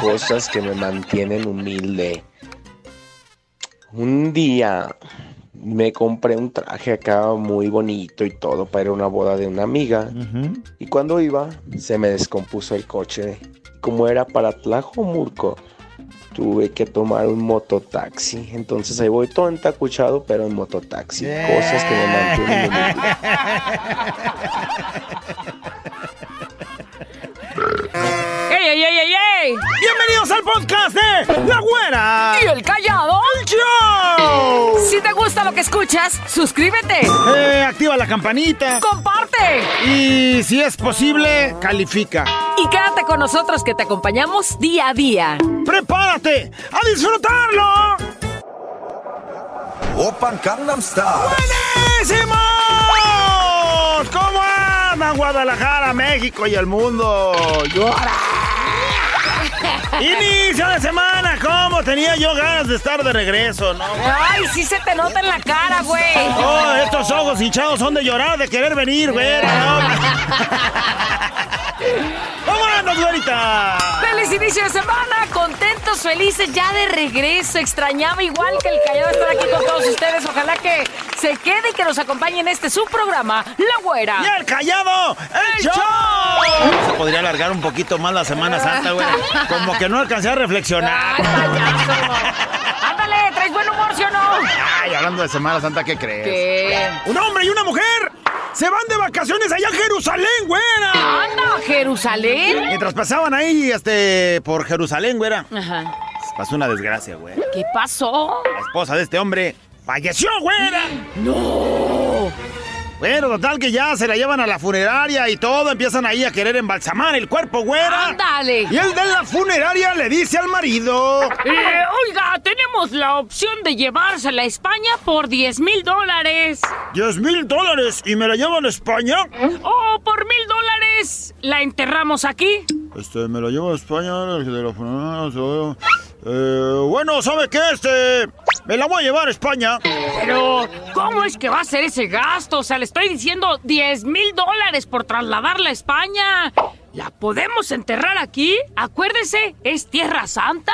cosas que me mantienen humilde. Un día me compré un traje acá muy bonito y todo para ir a una boda de una amiga. Y cuando iba, se me descompuso el coche. Como era para Tlajomurco, tuve que tomar un mototaxi. Entonces ahí voy todo entacuchado, pero en mototaxi. Cosas que me mantienen humilde. ¡Ey, ey, ey, ey, ey! Bienvenidos al podcast de La Güera. ¿Y el callado? ¡Show! Si te gusta lo que escuchas, suscríbete. Eh, activa la campanita. Comparte. Y si es posible, califica. Y quédate con nosotros que te acompañamos día a día. ¡Prepárate a disfrutarlo! Open Gangnam Style. ¡Buenísimos! ¿Cómo andan Guadalajara, México y el mundo? ¡Llora! Inicio de semana, ¿cómo? Tenía yo ganas de estar de regreso, ¿no? Ay, sí se te nota en la cara, güey. Oh, estos ojos hinchados son de llorar, de querer venir, güey. ¿no? ¡Vámonos, güerita! ¡Feliz inicio de semana! Contentos, felices, ya de regreso. Extrañaba igual que el callado estar aquí con todos ustedes. Ojalá que se quede y que nos acompañe en este su programa, La Güera. ¡Y el callado! ¡El show! Se podría alargar un poquito más la Semana Santa, güey. Como que no alcancé a reflexionar. Ándale, ¿traes buen humor, sí o no? Ay, hablando de Semana Santa, ¿qué crees? ¿Qué? Un hombre y una mujer se van de vacaciones allá a Jerusalén, güera. Anda, Jerusalén. Mientras pasaban ahí, este, por Jerusalén, güera, Ajá. pasó una desgracia, güey. ¿Qué pasó? La esposa de este hombre falleció, güera. No. Bueno, total que ya se la llevan a la funeraria y todo, empiezan ahí a querer embalsamar el cuerpo, güera. Ándale. Y el de la funeraria le dice al marido. Eh, oiga, tenemos la opción de llevársela a España por 10 mil dólares. 10 mil dólares y me la llevan a España. O por mil dólares la enterramos aquí. Este, me la llevo a España, de la funeraria, Eh, bueno, ¿sabe qué? Este, me la voy a llevar a España. Pero, ¿cómo es que va a ser ese gasto? O sea, le estoy diciendo 10 mil dólares por trasladarla a España. ¿La podemos enterrar aquí? Acuérdese, es Tierra Santa.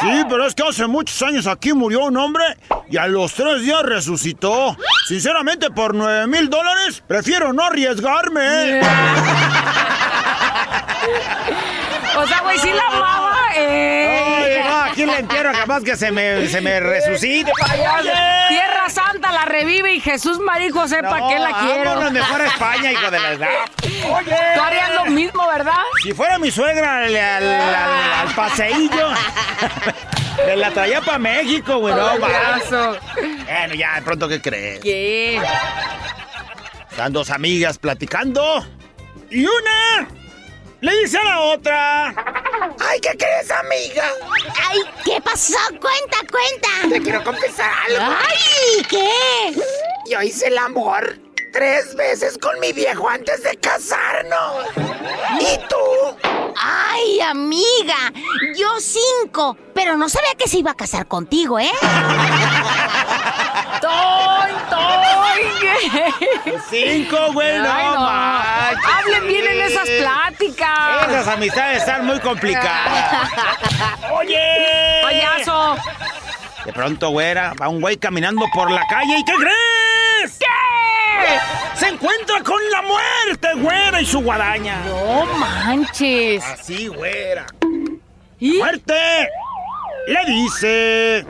Sí, pero es que hace muchos años aquí murió un hombre y a los tres días resucitó. Sinceramente, por 9 mil dólares, prefiero no arriesgarme. O sea, güey, sí la amaba. Eh. no, aquí le entierro, capaz que se me, se me resucite. Tierra Santa la revive y Jesús Marijo sepa No, que la quiero. vámonos mejor a España, hijo de la edad. Oye. Tú harías lo mismo, ¿verdad? Si fuera mi suegra al, al, al- al paseillo, me la traía para México, güey. No. Bueno, ya, de pronto, ¿qué crees? ¿Qué? Están dos amigas platicando. Y una le dice a la otra. Ay, ¿qué crees, amiga? Ay, ¿qué pasó? Cuenta, cuenta. Te quiero confesar algo. Ay, ¿qué? Yo hice el amor tres veces con mi viejo antes de casarnos. ¿Y tú? Ay, amiga, yo cinco, pero no sabía que se iba a casar contigo, ¿eh? ¡Toy, toy! Cinco, güey, no, no. manches. Hablen bien en esas pláticas. Esas amistades están muy complicadas. Oye. ¡Payaso! De pronto, güera, va un güey caminando por la calle y ¿qué crees? ¿Qué? Se encuentra con la muerte, güera, y su guadaña. No manches. Así, güera. ¿Y? ¡Muerte! Le dice...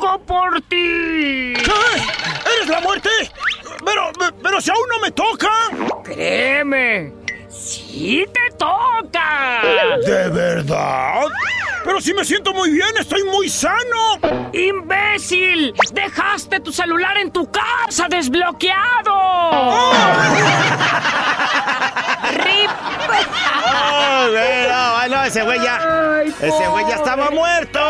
¡Vengo por ti! ¿Qué? ¿Eres la muerte? Pero, pero si aún no me toca. Créeme, sí te toca. ¿De verdad? Pero si me siento muy bien, estoy muy sano. ¡Imbécil! ¡Dejaste tu celular en tu casa desbloqueado! ¡Rip! Oh, güey, no, no, ese güey ya. Ay, Ese güey ya estaba muerto.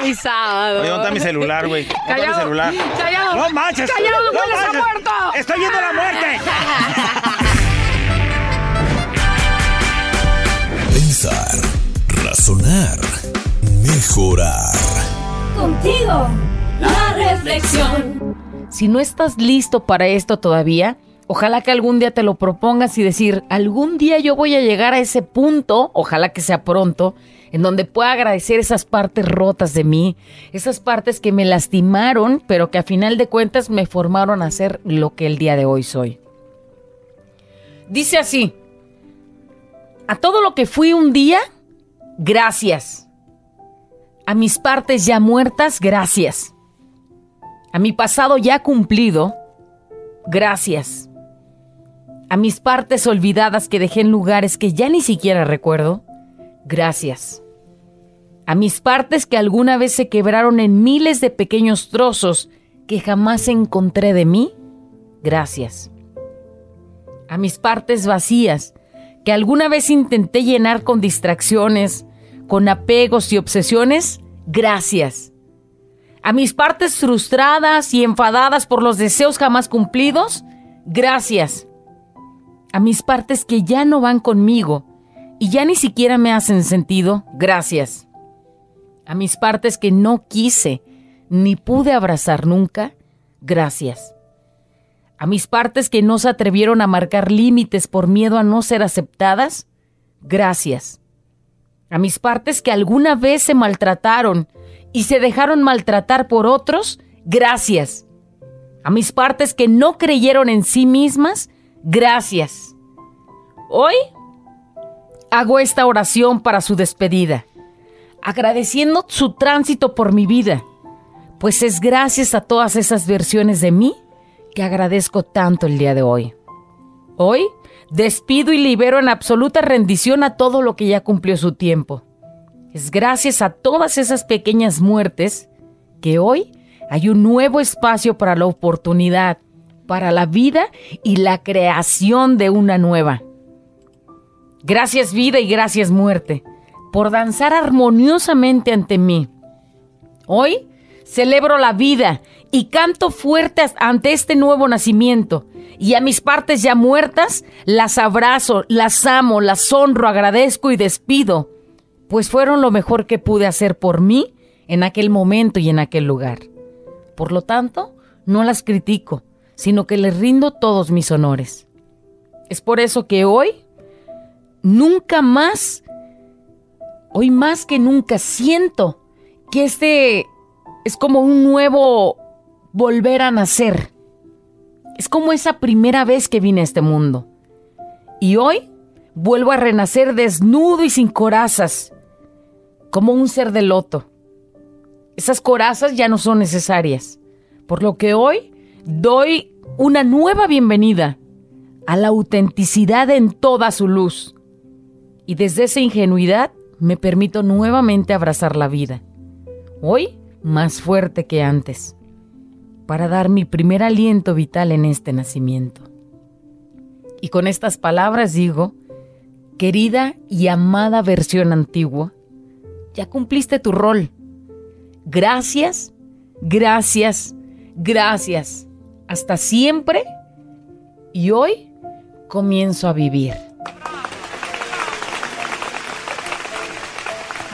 Avisado. Oye, ¿dónde está mi celular, güey? ¿Dónde está mi Callado, celular? callado. ¡No manches! Callado, ¡No hueles a manches! muerto. ¡Estoy viendo la muerte! Pensar, razonar, mejorar. Contigo, la reflexión. Si no estás listo para esto todavía, Ojalá que algún día te lo propongas y decir, algún día yo voy a llegar a ese punto, ojalá que sea pronto, en donde pueda agradecer esas partes rotas de mí, esas partes que me lastimaron, pero que a final de cuentas me formaron a ser lo que el día de hoy soy. Dice así, a todo lo que fui un día, gracias. A mis partes ya muertas, gracias. A mi pasado ya cumplido, gracias a mis partes olvidadas que dejé en lugares que ya ni siquiera recuerdo, gracias. A mis partes que alguna vez se quebraron en miles de pequeños trozos que jamás encontré de mí, gracias. A mis partes vacías que alguna vez intenté llenar con distracciones, con apegos y obsesiones, gracias. A mis partes frustradas y enfadadas por los deseos jamás cumplidos, gracias a mis partes que ya no van conmigo y ya ni siquiera me hacen sentido, gracias. A mis partes que no quise ni pude abrazar nunca, gracias. A mis partes que no se atrevieron a marcar límites por miedo a no ser aceptadas, gracias. A mis partes que alguna vez se maltrataron y se dejaron maltratar por otros, gracias. A mis partes que no creyeron en sí mismas, Gracias. Hoy hago esta oración para su despedida, agradeciendo su tránsito por mi vida, pues es gracias a todas esas versiones de mí que agradezco tanto el día de hoy. Hoy despido y libero en absoluta rendición a todo lo que ya cumplió su tiempo. Es gracias a todas esas pequeñas muertes que hoy hay un nuevo espacio para la oportunidad, para la vida y la creación de una nueva. Gracias vida y gracias muerte por danzar armoniosamente ante mí. Hoy celebro la vida y canto fuerte ante este nuevo nacimiento. Y a mis partes ya muertas, las abrazo, las amo, las honro, agradezco y despido, pues fueron lo mejor que pude hacer por mí en aquel momento y en aquel lugar. Por lo tanto, no las critico, sino que les rindo todos mis honores. Es por eso que hoy, nunca más, hoy más que nunca siento que este es como un nuevo volver a nacer. Es como esa primera vez que vine a este mundo. Y hoy vuelvo a renacer desnudo y sin corazas, como un ser de loto. Esas corazas ya no son necesarias, por lo que hoy doy una nueva bienvenida a la autenticidad en toda su luz. Y desde esa ingenuidad me permito nuevamente abrazar la vida. Hoy más fuerte que antes, para dar mi primer aliento vital en este nacimiento. Y con estas palabras digo, querida y amada versión antigua, ya cumpliste tu rol. Gracias, gracias, gracias hasta siempre y hoy comienzo a vivir.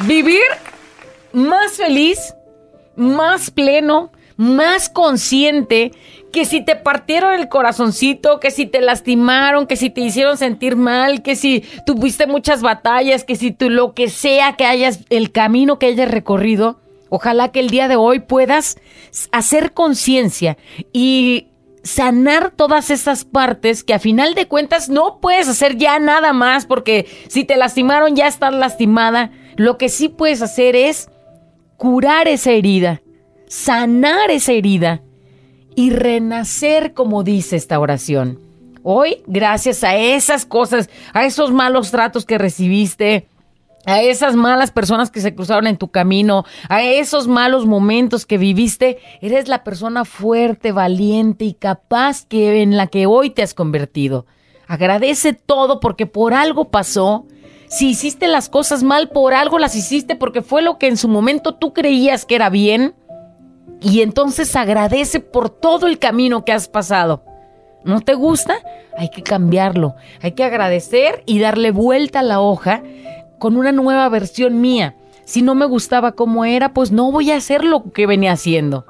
Vivir más feliz, más pleno, más consciente que si te partieron el corazoncito, que si te lastimaron, que si te hicieron sentir mal, que si tuviste muchas batallas, que si tú lo que sea que hayas, el camino que hayas recorrido, Ojalá que el día de hoy puedas hacer conciencia y sanar todas esas partes que a final de cuentas no puedes hacer ya nada más porque si te lastimaron ya estás lastimada. Lo que sí puedes hacer es curar esa herida, sanar esa herida y renacer como dice esta oración. Hoy, gracias a esas cosas, a esos malos tratos que recibiste, a esas malas personas que se cruzaron en tu camino, a esos malos momentos que viviste, eres la persona fuerte, valiente y capaz que en la que hoy te has convertido. Agradece todo porque por algo pasó. Si hiciste las cosas mal, por algo las hiciste porque fue lo que en su momento tú creías que era bien. Y entonces agradece por todo el camino que has pasado. ¿No te gusta? Hay que cambiarlo. Hay que agradecer y darle vuelta a la hoja con una nueva versión mía. Si no me gustaba como era, pues no voy a hacer lo que venía haciendo.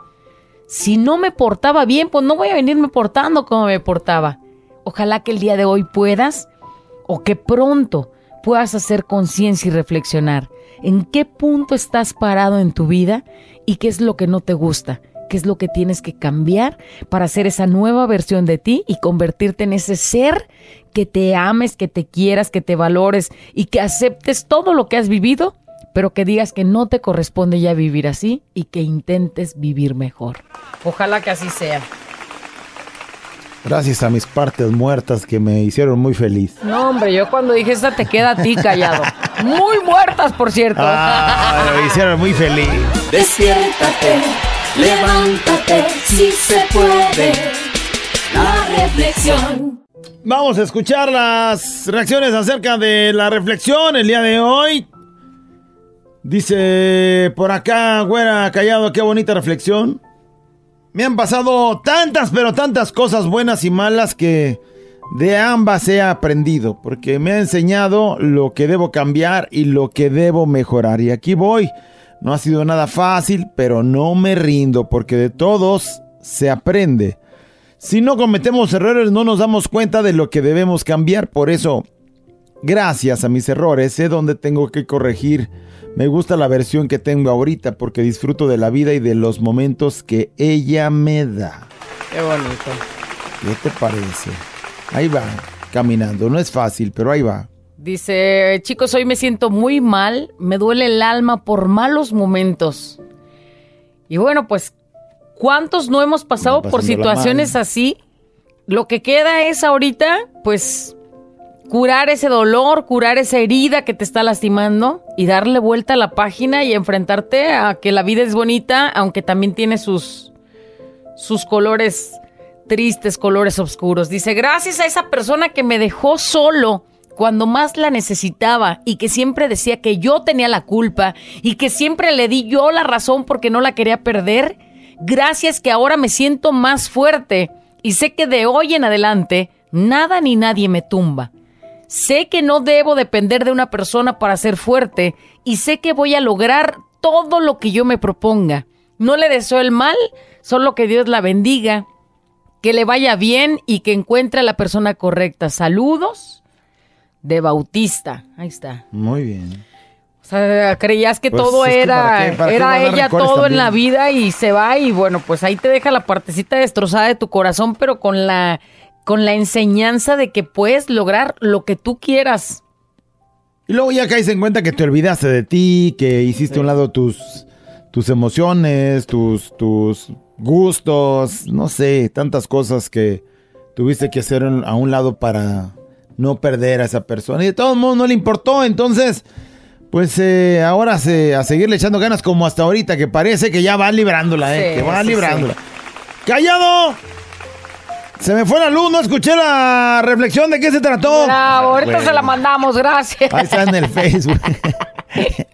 Si no me portaba bien, pues no voy a venirme portando como me portaba. Ojalá que el día de hoy puedas o que pronto puedas hacer conciencia y reflexionar en qué punto estás parado en tu vida y qué es lo que no te gusta, qué es lo que tienes que cambiar para hacer esa nueva versión de ti y convertirte en ese ser que te ames, que te quieras, que te valores y que aceptes todo lo que has vivido, pero que digas que no te corresponde ya vivir así y que intentes vivir mejor. Ojalá que así sea. Gracias a mis partes muertas que me hicieron muy feliz. No, hombre, yo cuando dije esta te queda a ti callado. Muy muertas, por cierto. Ah, me hicieron muy feliz. Despiértate, levántate, si se puede. La reflexión. Vamos a escuchar las reacciones acerca de la reflexión el día de hoy. Dice por acá, güera callado, qué bonita reflexión. Me han pasado tantas, pero tantas cosas buenas y malas que de ambas he aprendido, porque me ha enseñado lo que debo cambiar y lo que debo mejorar. Y aquí voy. No ha sido nada fácil, pero no me rindo, porque de todos se aprende. Si no cometemos errores, no nos damos cuenta de lo que debemos cambiar. Por eso, gracias a mis errores, sé dónde tengo que corregir me gusta la versión que tengo ahorita porque disfruto de la vida y de los momentos que ella me da. Qué bonito. ¿Qué te parece? Ahí va, caminando. No es fácil, pero ahí va. Dice, chicos, hoy me siento muy mal, me duele el alma por malos momentos. Y bueno, pues, ¿cuántos no hemos pasado por situaciones así? Lo que queda es ahorita, pues, curar ese dolor, curar esa herida que te está lastimando y darle vuelta a la página y enfrentarte a que la vida es bonita, aunque también tiene sus, sus colores tristes, colores oscuros. Dice, gracias a esa persona que me dejó solo cuando más la necesitaba y que siempre decía que yo tenía la culpa y que siempre le di yo la razón porque no la quería perder, gracias que ahora me siento más fuerte y sé que de hoy en adelante nada ni nadie me tumba. Sé que no debo depender de una persona para ser fuerte y sé que voy a lograr todo lo que yo me proponga. No le deseo el mal, solo que Dios la bendiga, que le vaya bien y que encuentre a la persona correcta. Saludos de Bautista. Ahí está. Muy bien. O sea, creías que Pues, todo que era, ¿para qué- para qué era ella todo en la vida y se va y bueno, pues ahí te deja la partecita destrozada de tu corazón, pero con la con la enseñanza de que puedes lograr lo que tú quieras. Y luego ya caes en cuenta que te olvidaste de ti, que hiciste a un lado tus, tus emociones, tus, tus gustos, no sé, tantas cosas que tuviste que hacer a un lado para no perder a esa persona. Y de todos modos no le importó, entonces, pues eh, ahora se, a seguirle echando ganas como hasta ahorita, que parece que ya va librándola, eh, Sí, que va sí, librándola. ¡Callado! Se me fue la luz, no escuché la reflexión de qué se trató. Bravo, ahorita Bueno. se la mandamos, gracias. Ahí está en el Facebook.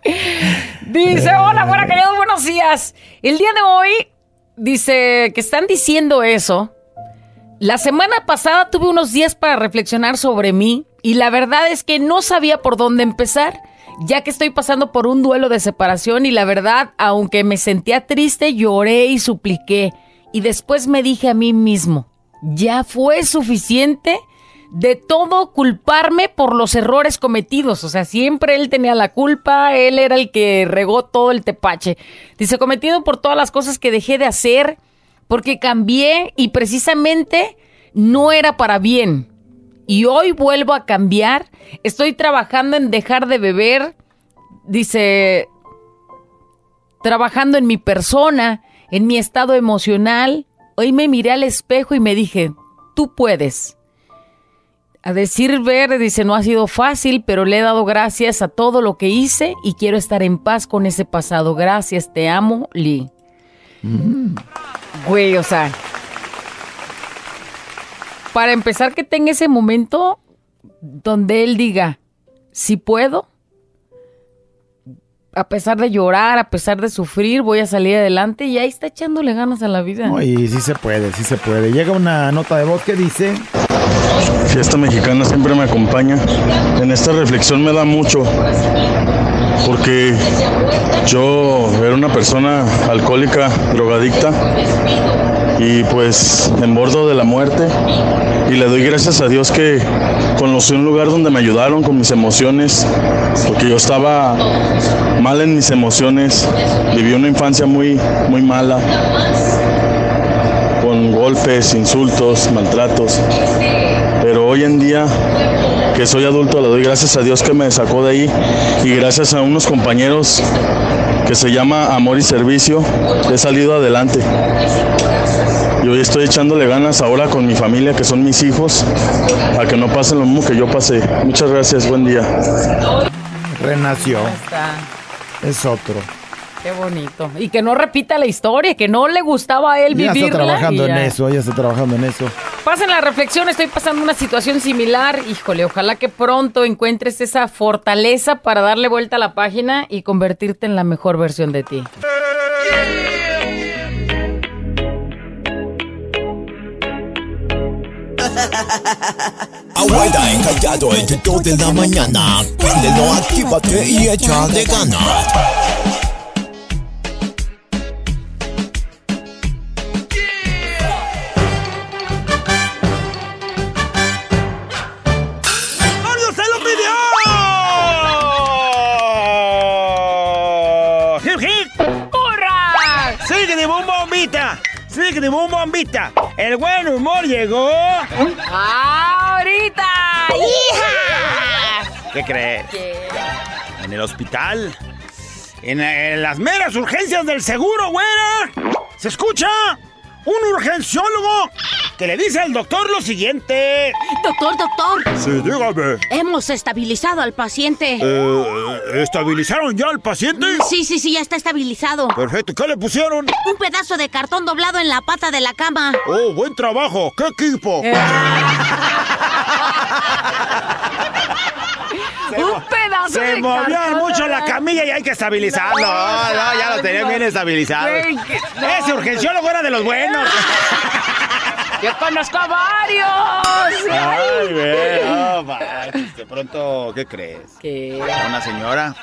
Dice, hola, buena callado, buenos días. El día de hoy, dice que están diciendo eso. La semana pasada tuve unos días para reflexionar sobre mí y la verdad es que no sabía por dónde empezar, ya que estoy pasando por un duelo de separación y la verdad, aunque me sentía triste, lloré y supliqué. Y después me dije a mí mismo, ya fue suficiente de todo culparme por los errores cometidos. O sea, siempre él tenía la culpa, él era el que regó todo el tepache. Dice, cometido por todas las cosas que dejé de hacer, porque cambié y precisamente no era para bien. Y hoy vuelvo a cambiar. Estoy trabajando en dejar de beber. Dice, trabajando en mi persona, en mi estado emocional. Hoy me miré al espejo y me dije, tú puedes. A decir ver, dice, no ha sido fácil, pero le he dado gracias a todo lo que hice y quiero estar en paz con ese pasado. Gracias, te amo, Lee. Güey, o sea, para empezar que tenga ese momento donde él diga, si puedo, a pesar de llorar, a pesar de sufrir, voy a salir adelante y ahí está echándole ganas a la vida. No, y sí se puede, sí se puede. Llega una nota de voz que dice... Fiesta mexicana siempre me acompaña. En esta reflexión me da mucho porque yo era una persona alcohólica, drogadicta y pues en bordo de la muerte. Y le doy gracias a Dios que conocí un lugar donde me ayudaron con mis emociones, porque yo estaba mal en mis emociones, viví una infancia muy, muy mala, con golpes, insultos, maltratos. Pero hoy en día que soy adulto le doy gracias a Dios que me sacó de ahí y gracias a unos compañeros que se llama Amor y Servicio he salido adelante. Y hoy estoy echándole ganas ahora con mi familia, que son mis hijos, a que no pasen lo mismo que yo pasé. Muchas gracias, buen día. Renació. Es otro. Qué bonito. Y que no repita la historia, que no le gustaba a él Ya vivirla. está trabajando en ya. eso, ella está trabajando en eso. Pasen la reflexión, estoy pasando una situación similar. Híjole, ojalá que pronto encuentres esa fortaleza para darle vuelta a la página y convertirte en la mejor versión de ti. Abuela encallado entre dos de la mañana. Préndelo, actívate y echa de ganas. De bum bombita! El buen humor llegó. ¡Ahorita! ¡Hija! ¿Qué crees? En el hospital. En, en las meras urgencias del seguro, güera. ¿Se escucha? Un urgenciólogo que le dice al doctor lo siguiente. Doctor, doctor, Sí, dígame. hemos estabilizado al paciente. Eh, ¿Estabilizaron ya al paciente? Sí, sí, sí, ya está estabilizado. Perfecto. ¿Qué le pusieron? Un pedazo de cartón doblado en la pata de la cama. Oh, buen trabajo. ¿Qué equipo? Un pedazo Se de movió cartón. mucho la camilla y hay que estabilizarlo. No, no, ya lo tenían bien estabilizado. Que- no. Ese urgenciólogo era de los buenos. Yo conozco a varios. Ay, de pronto, ¿qué crees? ¿Qué? A Una señora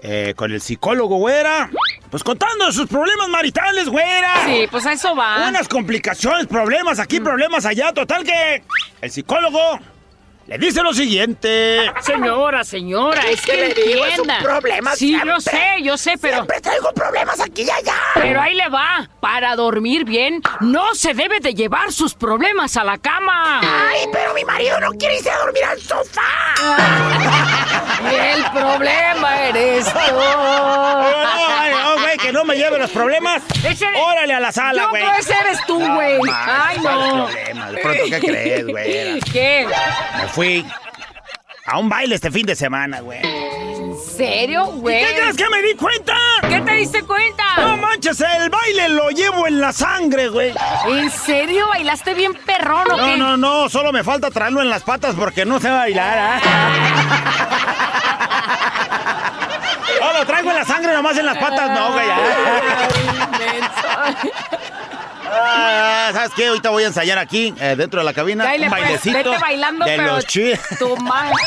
eh, con el psicólogo, güera. Pues contando sus problemas maritales, güera. Sí, pues a eso va. Unas complicaciones, problemas aquí, problemas allá. Total que el psicólogo le dice lo siguiente. Señora, señora, es que le digo, es un problema Sí, yo sé, yo sé, pero... Siempre traigo problemas aquí y allá. Pero ahí le va. Para dormir bien, no se debe de llevar sus problemas a la cama. Ay, pero mi marido no quiere irse a dormir al sofá. El problema eres tú. Ay, no, güey, que no me lleve los problemas. Ese- Órale a la sala, güey. creo ese eres tú, güey. Ay, no. problemas? De pronto, ¿qué crees, güey? ¿Qué? Me fui a un baile este fin de semana, güey. ¿En serio, güey? ¿Qué crees que me di cuenta? ¿Qué te diste cuenta? No manches, el baile lo llevo en la sangre, güey. ¿En serio? ¿Bailaste bien perrón o No, qué? no, no, solo me falta traerlo en las patas porque no sé bailar, ¿ah? No, lo traigo en la sangre, nomás en las patas no, güey. Ah, ¿Sabes qué? Ahorita voy a ensayar aquí, eh, dentro de la cabina, un pues, bailecito vete bailando, de pero los chi... tu madre.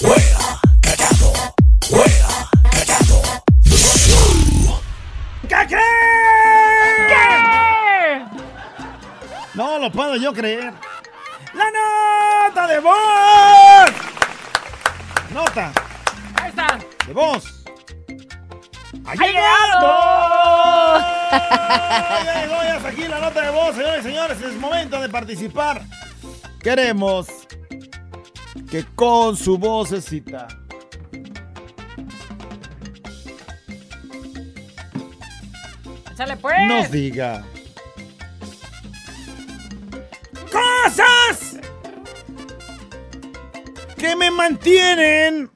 ¿Qué No lo puedo yo creer. ¡La nota de voz! Nota Ahí está. de voz. ¡Ha llegado! Ya llegó, ya está aquí la nota de voz, señores y señores. Es momento de participar. Queremos que con su vocecita pues. nos diga ¡Cosas! que me mantienen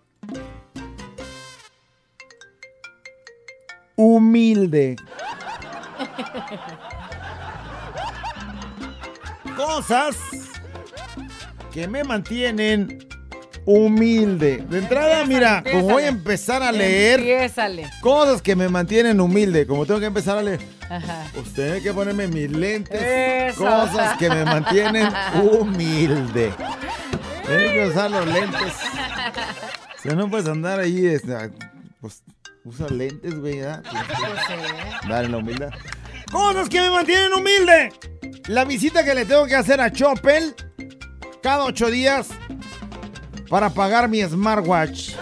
humilde. Cosas que me mantienen humilde. De entrada, mira, como voy a empezar a leer Empiézale. cosas que me mantienen humilde, como tengo que empezar a leer, Ajá. pues tiene que ponerme mis lentes. Eso. Cosas que me mantienen humilde. Tienes que usar los lentes. Si no puedes andar ahí, este, pues, Usa lentes, güey, ¿verdad? Pues, Dale la humildad. Cosas que me mantienen humilde. La visita que le tengo que hacer a Chopel cada ocho días para pagar mi smartwatch.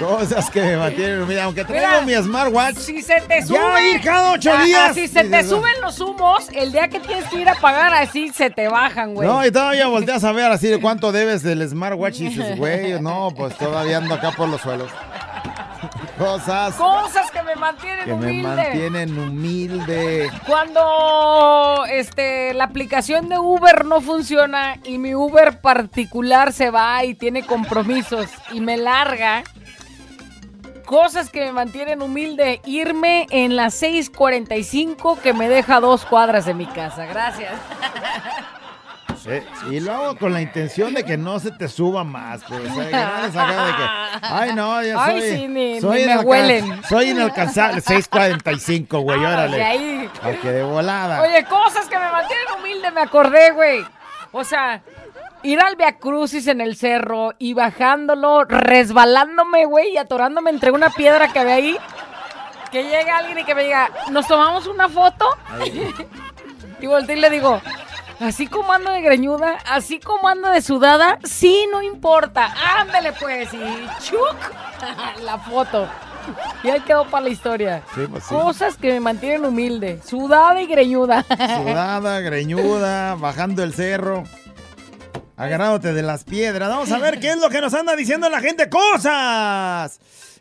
Cosas que me mantienen humilde. Aunque traigo Mira, mi smartwatch. Si se te sube. Ya ir cada ocho días. Si se te suben los humos, el día que tienes que ir a pagar, así se te bajan, güey. No, y todavía volteas a ver así de cuánto debes del smartwatch y dices, güey, no, pues todavía ando acá por los suelos. Cosas Cosas que me mantienen que me humilde. mantienen humilde. Cuando este la aplicación de Uber no funciona y mi Uber particular se va y tiene compromisos y me larga, cosas que me mantienen humilde, irme en las 6:45 que me deja dos cuadras de mi casa. Gracias. Eh, y lo hago con la intención de que no se te suba más, pero o sea, que no les haga de que, ay no, yo Ay, soy, sí, ni- soy, ni me huelen. soy inalcanzable, 6.45, güey, órale. ahí. Ok, de volada. Oye, cosas que me mantienen humilde, me acordé, güey. O sea, ir al Via Crucis en el cerro y bajándolo, resbalándome, güey, y atorándome entre una piedra que había ahí. Que llegue alguien y que me diga, ¿nos tomamos una foto? y volteé y le digo, así como ando de greñuda, así como ando de sudada, sí, no importa. Ándale, pues. Y chuc, la foto. Y ahí quedó para la historia. Sí, pues sí. Cosas que me mantienen humilde. Sudada y greñuda. Sudada, greñuda, bajando el cerro, agarrándote de las piedras. Vamos a ver qué es lo que nos anda diciendo la gente. Cosas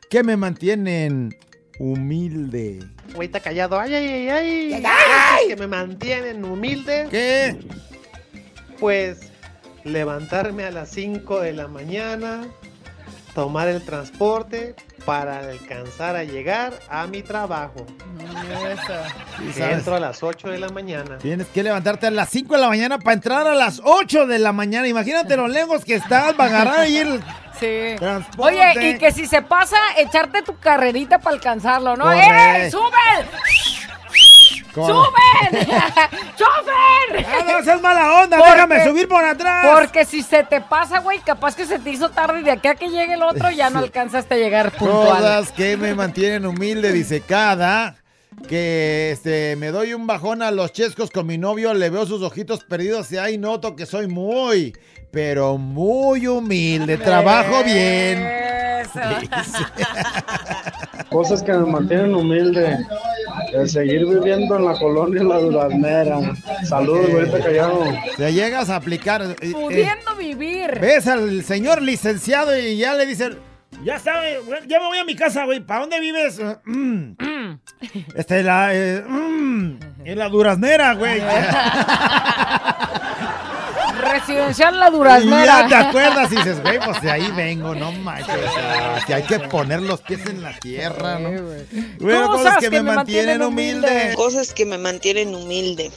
que me mantienen humilde. Güeyita callado. Ay, ay, ay, ay. Que me mantienen humilde. ¿Qué? Pues levantarme a las 5 de la mañana, tomar el transporte para alcanzar a llegar a mi trabajo. Sí, entro a las 8 de la mañana. Tienes que levantarte a las 5 de la mañana para entrar a las 8 de la mañana. Imagínate los lejos que estás para agarrar ahí el Sí. transporte. Oye, y que si se pasa, echarte tu carrerita para alcanzarlo, ¿no? Correcto. ¡Ey, suben! Con- ¡Suben! ¡Chofer! ¡Ah, no seas mala onda! Porque- ¡Déjame subir por atrás! Porque si se te pasa, güey, capaz que se te hizo tarde y de aquí a que llegue el otro ya no alcanzaste a llegar puntual. Cosas que me mantienen humilde, dice cada que este me doy un bajón a los chescos con mi novio, le veo sus ojitos perdidos y ahí noto que soy muy, pero muy humilde, trabajo bien. Eso. Cosas que me mantienen humilde. El seguir viviendo en la colonia La Duraznera. Saludos, ahorita callado. Te llegas a aplicar. eh, eh, Pudiendo vivir. ves al señor licenciado y ya le dicen, ya está, güey, ya me voy a mi casa, güey, ¿para dónde vives? Mm. Este, la, eh, mm, en la duraznera, güey. Residencial La Duraznera. ya te acuerdas y dices, güey, pues de ahí vengo, no manches. o sea, que hay que poner los pies en la tierra, ¿no? Bueno, cosas que, me mantienen humilde. Cosas que me mantienen humilde.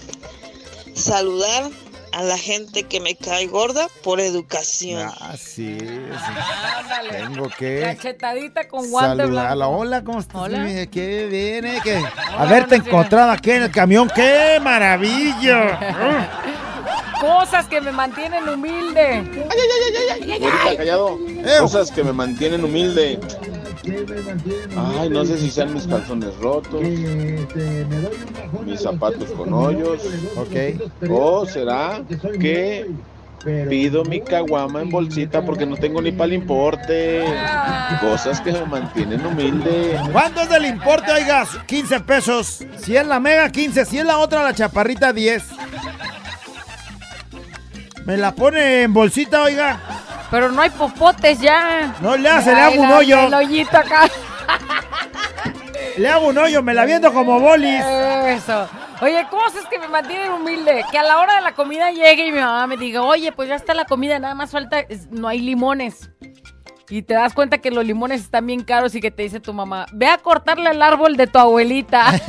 Saludar a la gente que me cae gorda por educación. Ah, sí, sí. Tengo que Cachetadita con guante saludarla. Hola, ¿cómo estás? Hola. Qué viene, que haberte encontrado aquí en el camión, qué maravilla. Cosas que me mantienen humilde. Ahorita callado. Cosas que me mantienen humilde. Ay, no sé si sean mis calzones rotos, mis zapatos con hoyos. Ok. O será que pido mi caguama en bolsita porque no tengo ni para el importe. Cosas que me mantienen humilde. ¿Cuánto es del importe, oigas? 15 pesos. Si es la mega, 15. Si es la otra, la chaparrita, 10. Me la pone en bolsita, oiga. Pero no hay popotes ya. No le hace, le hago un hoyo. El hoyito acá. Le hago un hoyo, me la viendo como bolis. Eso. Oye, cosas que me mantienen humilde. Que a la hora de la comida llegue y mi mamá me diga, oye, pues ya está la comida, nada más falta, no hay limones. Y te das cuenta que los limones están bien caros y que te dice tu mamá, ve a cortarle el árbol de tu abuelita.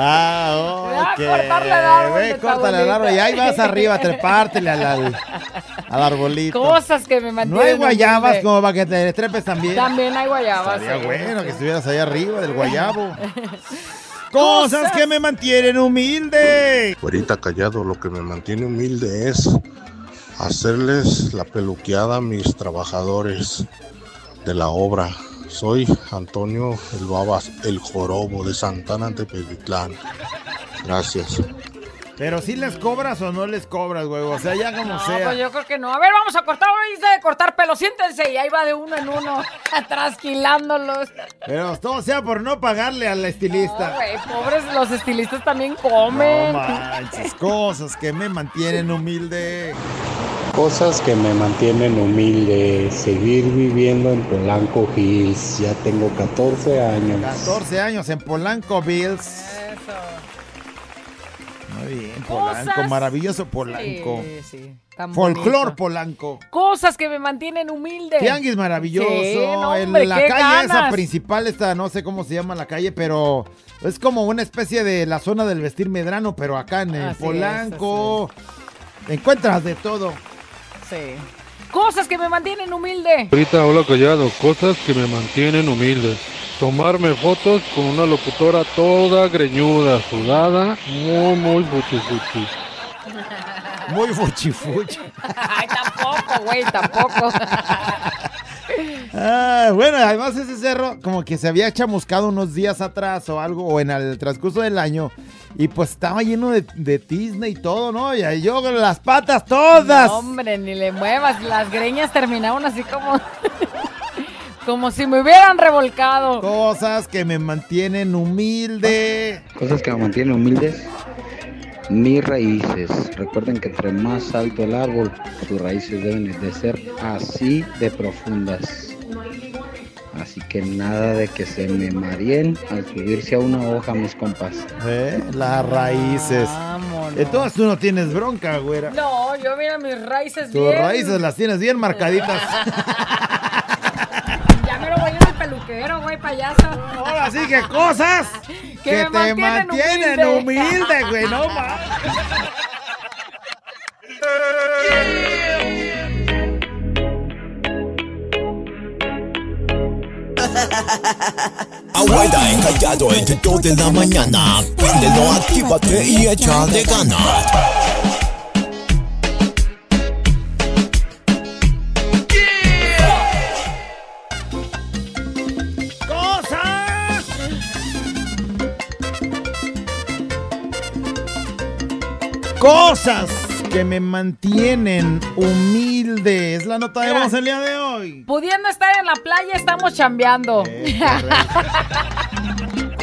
Ah, ok. A cortarle el árbol Ve, de córtale el árbol y ahí vas arriba a trepártele al, al, al arbolito. cosas que me No mantienen hay guayabas humilde. como para que te trepes también. También hay guayabas. Estaría sí. bueno que estuvieras ahí arriba del guayabo. Cosas que me mantienen humilde. Ahorita callado, lo que me mantiene humilde es hacerles la peluqueada a mis trabajadores de la obra. Soy Antonio El Babas, el Jorobo de Santana Tepetitlán. Gracias. Pero si les cobras o no les cobras, güey. O sea, ya como No, sea. pues yo creo que no. A ver, vamos a cortar. Ahorita de cortar pelo. Siéntense. Y ahí va de uno en uno. Trasquilándolos. Pero todo sea por no pagarle al estilista. No, güey, pobres los estilistas también comen. No manches, cosas que me mantienen humilde. Cosas que me mantienen humilde, seguir viviendo en Polanco Hills. Ya tengo 14 años. 14 años en Polanco Bills. Muy bien, Polanco, Cosas- maravilloso Polanco. Sí, sí. tan Folclor bonito. Polanco. Cosas que me mantienen humilde. Tianguis maravilloso. Sí, no, hombre, en la qué calle esa principal, esta no sé cómo se llama la calle, pero es como una especie de la zona del vestir medrano, pero acá en el Así es, Polanco. Encuentras de todo. Sí. Cosas que me mantienen humilde. Ahorita hola callado, cosas que me mantienen humilde. Tomarme fotos con una locutora toda greñuda, sudada, muy, muy fuchi fuchi. Muy fuchi fuchi. Ay, tampoco, güey, tampoco. Ah, bueno, además ese cerro como que se había chamuscado unos días atrás o algo, o en el transcurso del año, y pues estaba lleno de, de tizne y todo, ¿no? Y ahí yo con las patas todas. No, hombre, ni le muevas. Las greñas terminaron así como. Como si me hubieran revolcado. Cosas que me mantienen humilde. Cosas que me mantienen humildes. Mis raíces. Recuerden que entre más alto el árbol, sus raíces deben de ser así de profundas. Así que nada de que se me mareen al subirse a una hoja, mis compas. ¿Eh? Las raíces. Entonces tú no tienes bronca, güera. No, yo mira mis raíces Tus bien. raíces las tienes bien marcaditas. Ya me lo voy a ir al peluquero, güey, payaso. Ahora sí que cosas que, me te mantienen humilde, güey, no mames. Abuela encallado entre dos de la mañana. Préndelo, actívate y echa de ganas. Cosas que me mantienen humilde. Es la nota de voz el día de hoy. Pudiendo estar en la playa, estamos chambeando.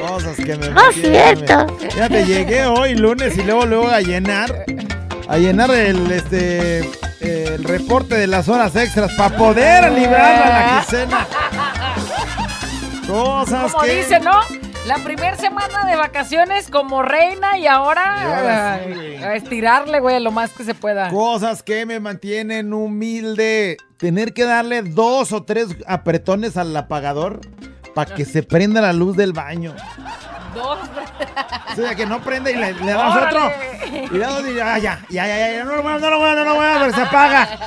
Cosas que me No es cierto. Fíjate, llegué hoy lunes y luego luego a llenar a llenar el este el reporte de las horas extras para poder librar a la quincena. Cosas Como que dice, ¿no? La primera semana de vacaciones como reina y ahora, Y ahora sí, ay, güey. a estirarle, güey, lo más que se pueda. Cosas que me mantienen humilde. Tener que darle dos o tres apretones al apagador para que se prenda la luz del baño. Dos. O sea, que no prende y le, le damos otro. Órale. Y le damos y ya, ya, ya, ya, ya, no lo no lo muevas, no lo muevas, pero se apaga.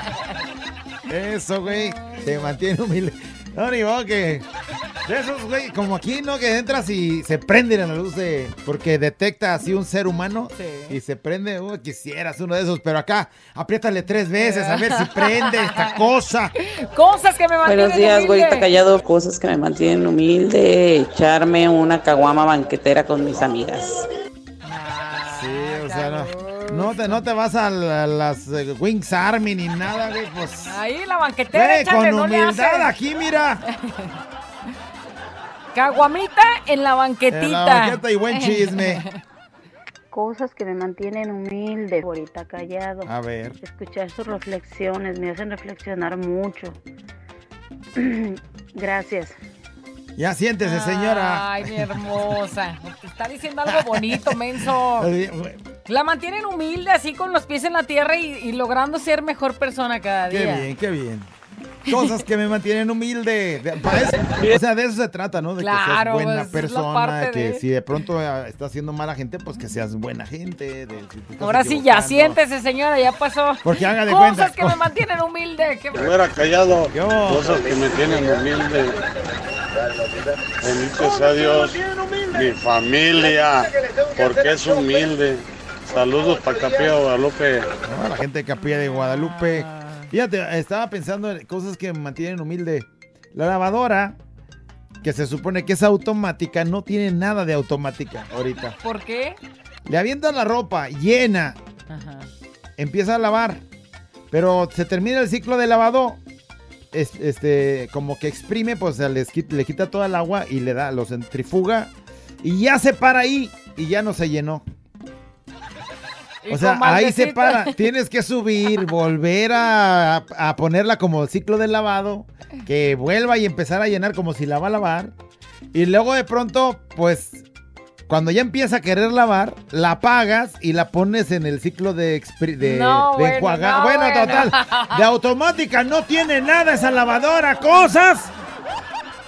Eso, güey, te mantiene humilde. No, ni modo que... De esos, güey, como aquí, ¿no? Que entras y se prende la luz de... Porque detecta así un ser humano y se prende. Uy, quisieras uno de esos, pero acá, apriétale tres veces a ver si prende esta cosa. Cosas que me mantienen Buenos días, humilde. güerita callado. Cosas que me mantienen humilde. Echarme una caguama banquetera con mis amigas. Sí, o sea, no, no te, no te vas a, la- las eh, Wings Army ni nada, güey, pues... Ahí la banquetera, Güey, échale, con no le humildad aquí, mira. Caguamita en la banquetita. En la banqueta y buen chisme. Cosas que me mantienen humilde, ahorita callado. A ver. Escuchar sus reflexiones me hacen reflexionar mucho. Gracias. Ya siéntese, señora. Ay, mi hermosa. Te está diciendo algo bonito, menso. La mantienen humilde, así con los pies en la tierra y, y logrando ser mejor persona cada Qué día. bien, qué bien. Cosas que me mantienen humilde. De- para eso- o sea, de eso se trata, ¿no? De que Claro, seas buena pues, es la persona, parte que de- si de pronto eh, estás haciendo mala gente, pues que seas buena gente. de- si Ahora sí, ya siéntese, señora, ya pasó. Porque haga de Cosas cuenta. que me mantienen humilde. que- Fuera callado, cosas que me tienen humilde. Bendito sea Dios, mi familia, porque es humilde. Saludos para Capilla Guadalupe. No, la gente de Capilla de Guadalupe. Fíjate, estaba pensando en cosas que me mantienen humilde. La lavadora, que se supone que es automática, no tiene nada de automática ahorita. ¿Por qué? Le avientan la ropa llena, Ajá. empieza a lavar, pero se termina el ciclo de lavado, es- este, como que exprime, pues les le quita toda el agua y le da, lo centrifuga y ya se para ahí y ya no se llenó. O sea, ahí se para. Tienes que subir, volver a, a ponerla como ciclo de lavado, que vuelva y empezar a llenar como si la va a lavar. Y luego de pronto, pues, cuando ya empieza a querer lavar, la apagas y la pones en el ciclo de, de, No, de bueno, enjuagar. no, bueno, bueno. total. De automática no tiene nada esa lavadora. Cosas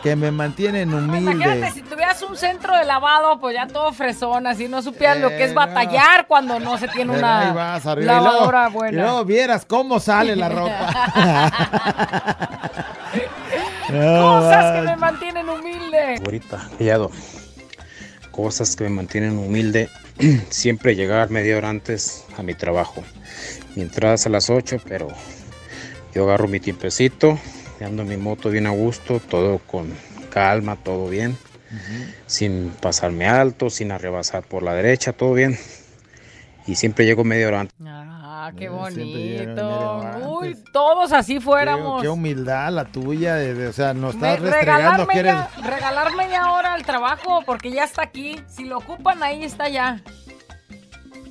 que me mantienen humilde. Imagínate, si tuvieras un centro de lavado, pues ya todo fresón, así no supieras lo que es Eh, batallar cuando no se tiene Pero una ahí vas arriba. Y luego- lavadora Y buena. luego vieras cómo sale la ropa. Cosas que me mantienen humilde. Ahorita, callado. Cosas que me mantienen humilde. Siempre llegar media hora antes a mi trabajo. Mi entrada es a las 8, pero yo agarro mi tiempecito, ando en mi moto bien a gusto, todo con calma, todo bien. Sin pasarme alto, sin arrebasar por la derecha, todo bien. Y siempre llego media hora antes. Ah, qué llegan bonito. Uy, todos así fuéramos. qué humildad la tuya, de, de- o sea, nos Me- estás regalar, restregando que eres... media, regalar media hora al trabajo porque ya está aquí. Si lo ocupan, ahí está ya.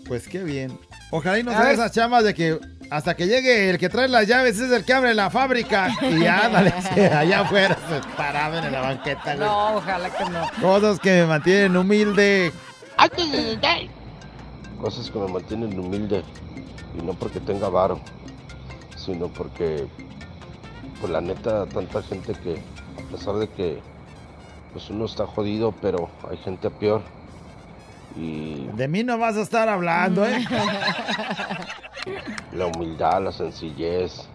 Pues qué bien. Ojalá y no ver. esas chamas de que hasta que llegue el que trae las llaves es el que abre la fábrica y ya, dale, allá afuera, parado en la banqueta, güey. No, ojalá que no. Cosas que me mantienen humilde. Cosas que me mantienen humilde y no porque tenga varo, sino porque, pues la neta, tanta gente que, a pesar de que pues uno está jodido, pero hay gente peor. Y De mí no vas a estar hablando, ¿eh? la humildad, la sencillez,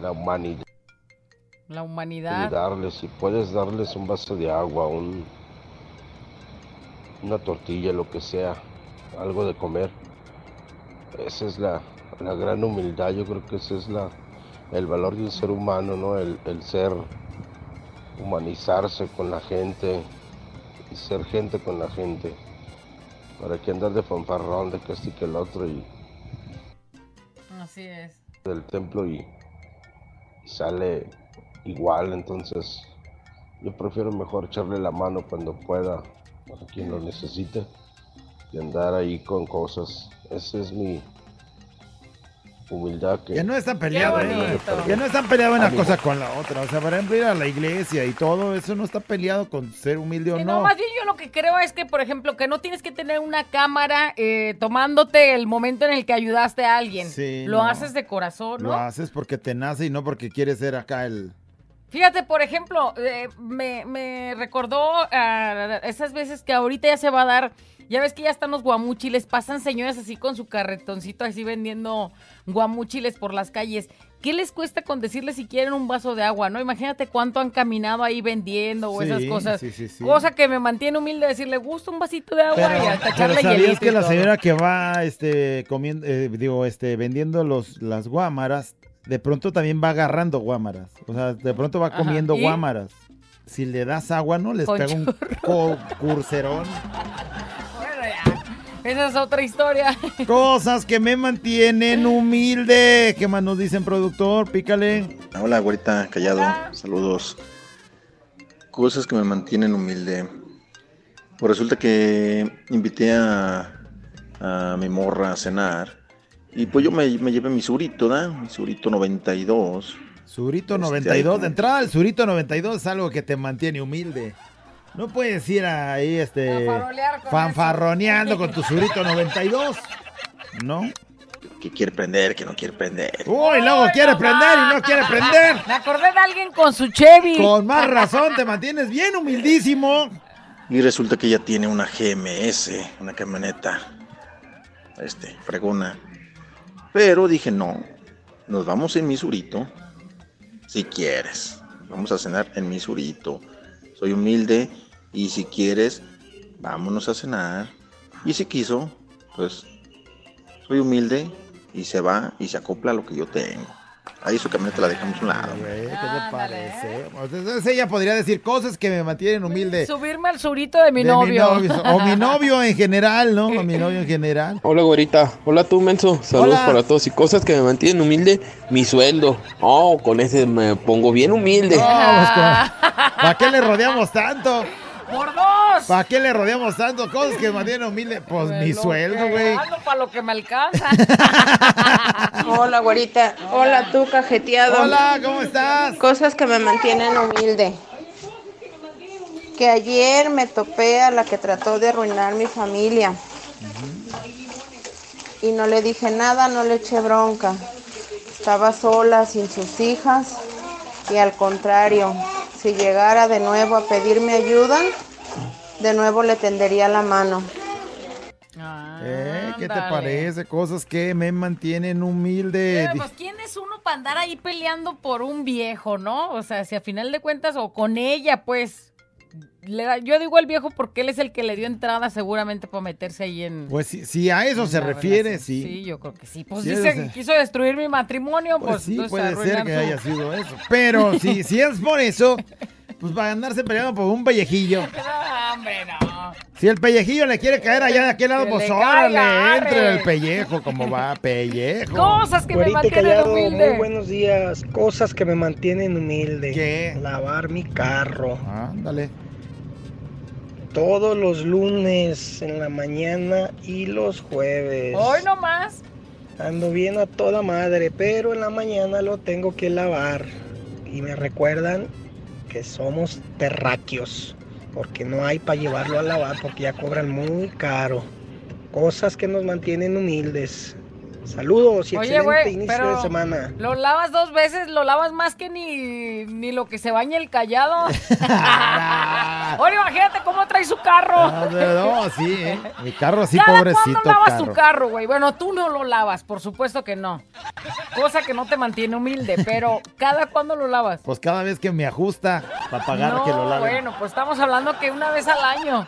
la humanidad. La y humanidad. darles, si puedes darles un vaso de agua, un, una tortilla, lo que sea, algo de comer. Esa es la, la gran humildad, yo creo que ese es la, el valor de un ser humano, ¿no? El, el ser, humanizarse con la gente y ser gente con la gente. Para que andar de fanfarrón, de que este que el otro y Así es. del templo y, y sale igual, entonces yo prefiero mejor echarle la mano cuando pueda a quien lo necesite y andar ahí con cosas. Esa es mi humildad que... Que no están peleados, ¿eh? Que no están peleados una cosa con la otra. O sea, por ejemplo, ir a la iglesia y todo, eso no está peleado con ser humilde o no. no, más bien yo lo que creo es que, por ejemplo, que no tienes que tener una cámara eh, tomándote el momento en el que ayudaste a alguien. Sí, lo no. haces de corazón, Lo ¿no? haces porque te nace y no porque quieres ser acá el... Fíjate, por ejemplo, eh, me, me recordó a esas veces que ahorita ya se va a dar, ya ves que ya están los guamuchiles, pasan señoras así con su carretoncito así vendiendo guamuchiles por las calles. ¿Qué les cuesta con decirles si quieren un vaso de agua, no? Imagínate cuánto han caminado ahí vendiendo o Sí, esas cosas. sí, sí, sí. Cosa que me mantiene humilde decirle, gusta un vasito de agua y hasta Pero sabías que y la señora que va este comiendo eh, digo este vendiendo los las guámaras de pronto también va agarrando guámaras o sea de pronto va Ajá, comiendo ¿y? guámaras si le das agua no les Con pega un curserón Esa es otra historia. cosas que me mantienen humilde qué más nos dicen productor pícale Hola, güerita, callado. Saludos. Cosas que me mantienen humilde. Pues resulta que invité a, a mi morra a cenar. Y pues yo me, me llevé mi surito, ¿da? Mi surito 92. Surito Este, 92 ahí de como- entrada el Surito 92 es algo que te mantiene humilde no puedes ir ahí este con fanfarroneando con tu Surito 92 ¿no? Que quiere prender, que no quiere prender. Uy, luego quiere prender y no quiere prender. Me acordé de alguien con su Chevy. Con más razón, te mantienes bien humildísimo. Y resulta que ella tiene una GMS, una camioneta. Este, fregona. Pero dije, no, nos vamos en mi surito. Si quieres. Vamos a cenar en mi surito. Soy humilde y si quieres, vámonos a cenar. Y si quiso, Pues soy humilde y se va y se acopla a lo que yo tengo. Ahí su camioneta la dejamos a un lado. Güey, ¿Qué te parece? Pues, Entonces ella podría decir cosas que me mantienen humilde. Subirme al surito de mi de novio. O mi novio en general, ¿no? O mi novio en general. Hola, güerita. Hola, tú, menso. Saludos Hola. para todos. Y cosas que me mantienen humilde, mi sueldo. Oh, con ese me pongo bien humilde. Vamos con- ¿Para qué le rodeamos tanto? ¡Por dos! ¿Para qué le rodeamos tanto? Cosas que me mantienen humilde. Pues mi sueldo, güey. para lo que me alcanza. Hola, güerita. Hola, tú, cajeteado. Hola, ¿cómo estás? Cosas que me mantienen humilde. Que ayer me topé a la que trató de arruinar mi familia. Y no le dije nada, no le eché bronca. Estaba sola, sin sus hijas. Y al contrario, si llegara de nuevo a pedirme ayuda, de nuevo le tendería la mano. ¿Eh? ¿Qué te parece? Cosas que me mantienen humilde. Pero, pues, ¿quién es uno para andar ahí peleando por un viejo, no? O sea, si a final de cuentas, o con ella, pues. Le da- yo digo el viejo porque él es el que le dio entrada seguramente para meterse ahí en. Pues si, si a eso se refiere, relación. sí. Sí, yo creo que sí. Pues dice que quiso destruir mi matrimonio, pues, Pues sí, puede ser que su- haya sido eso. Pero si, si es por eso, pues va a andarse peleando por un pellejillo. No, hombre, no. Si el pellejillo le quiere caer allá de aquel lado, Que pues le órale, caiga, entre el pellejo, como va, pellejo. Cosas que me mantienen callado, humilde. muy buenos días. Cosas que me mantienen humilde. ¿Qué? Lavar mi carro. Ándale. Todos los lunes en la mañana y los jueves. Hoy nomás. Ando bien a toda madre, pero en la mañana lo tengo que lavar. Y me recuerdan que somos terráqueos. Porque no hay para llevarlo a lavar porque ya cobran muy caro. Cosas que nos mantienen humildes. Saludos y Oye, excelente güey, inicio pero de semana. lo lavas dos veces, lo lavas más que ni, ni lo que se baña el callado. Oye, imagínate cómo trae su carro. Ah, no, sí, ¿eh? Mi carro sí, ¿Cada pobrecito cuándo lavas carro. tu carro, güey? Bueno, tú no lo lavas, por supuesto que no. Cosa que no te mantiene humilde, pero ¿cada cuándo lo lavas? Pues cada vez que me ajusta para pagar no, que lo lave. bueno, pues estamos hablando que una vez al año.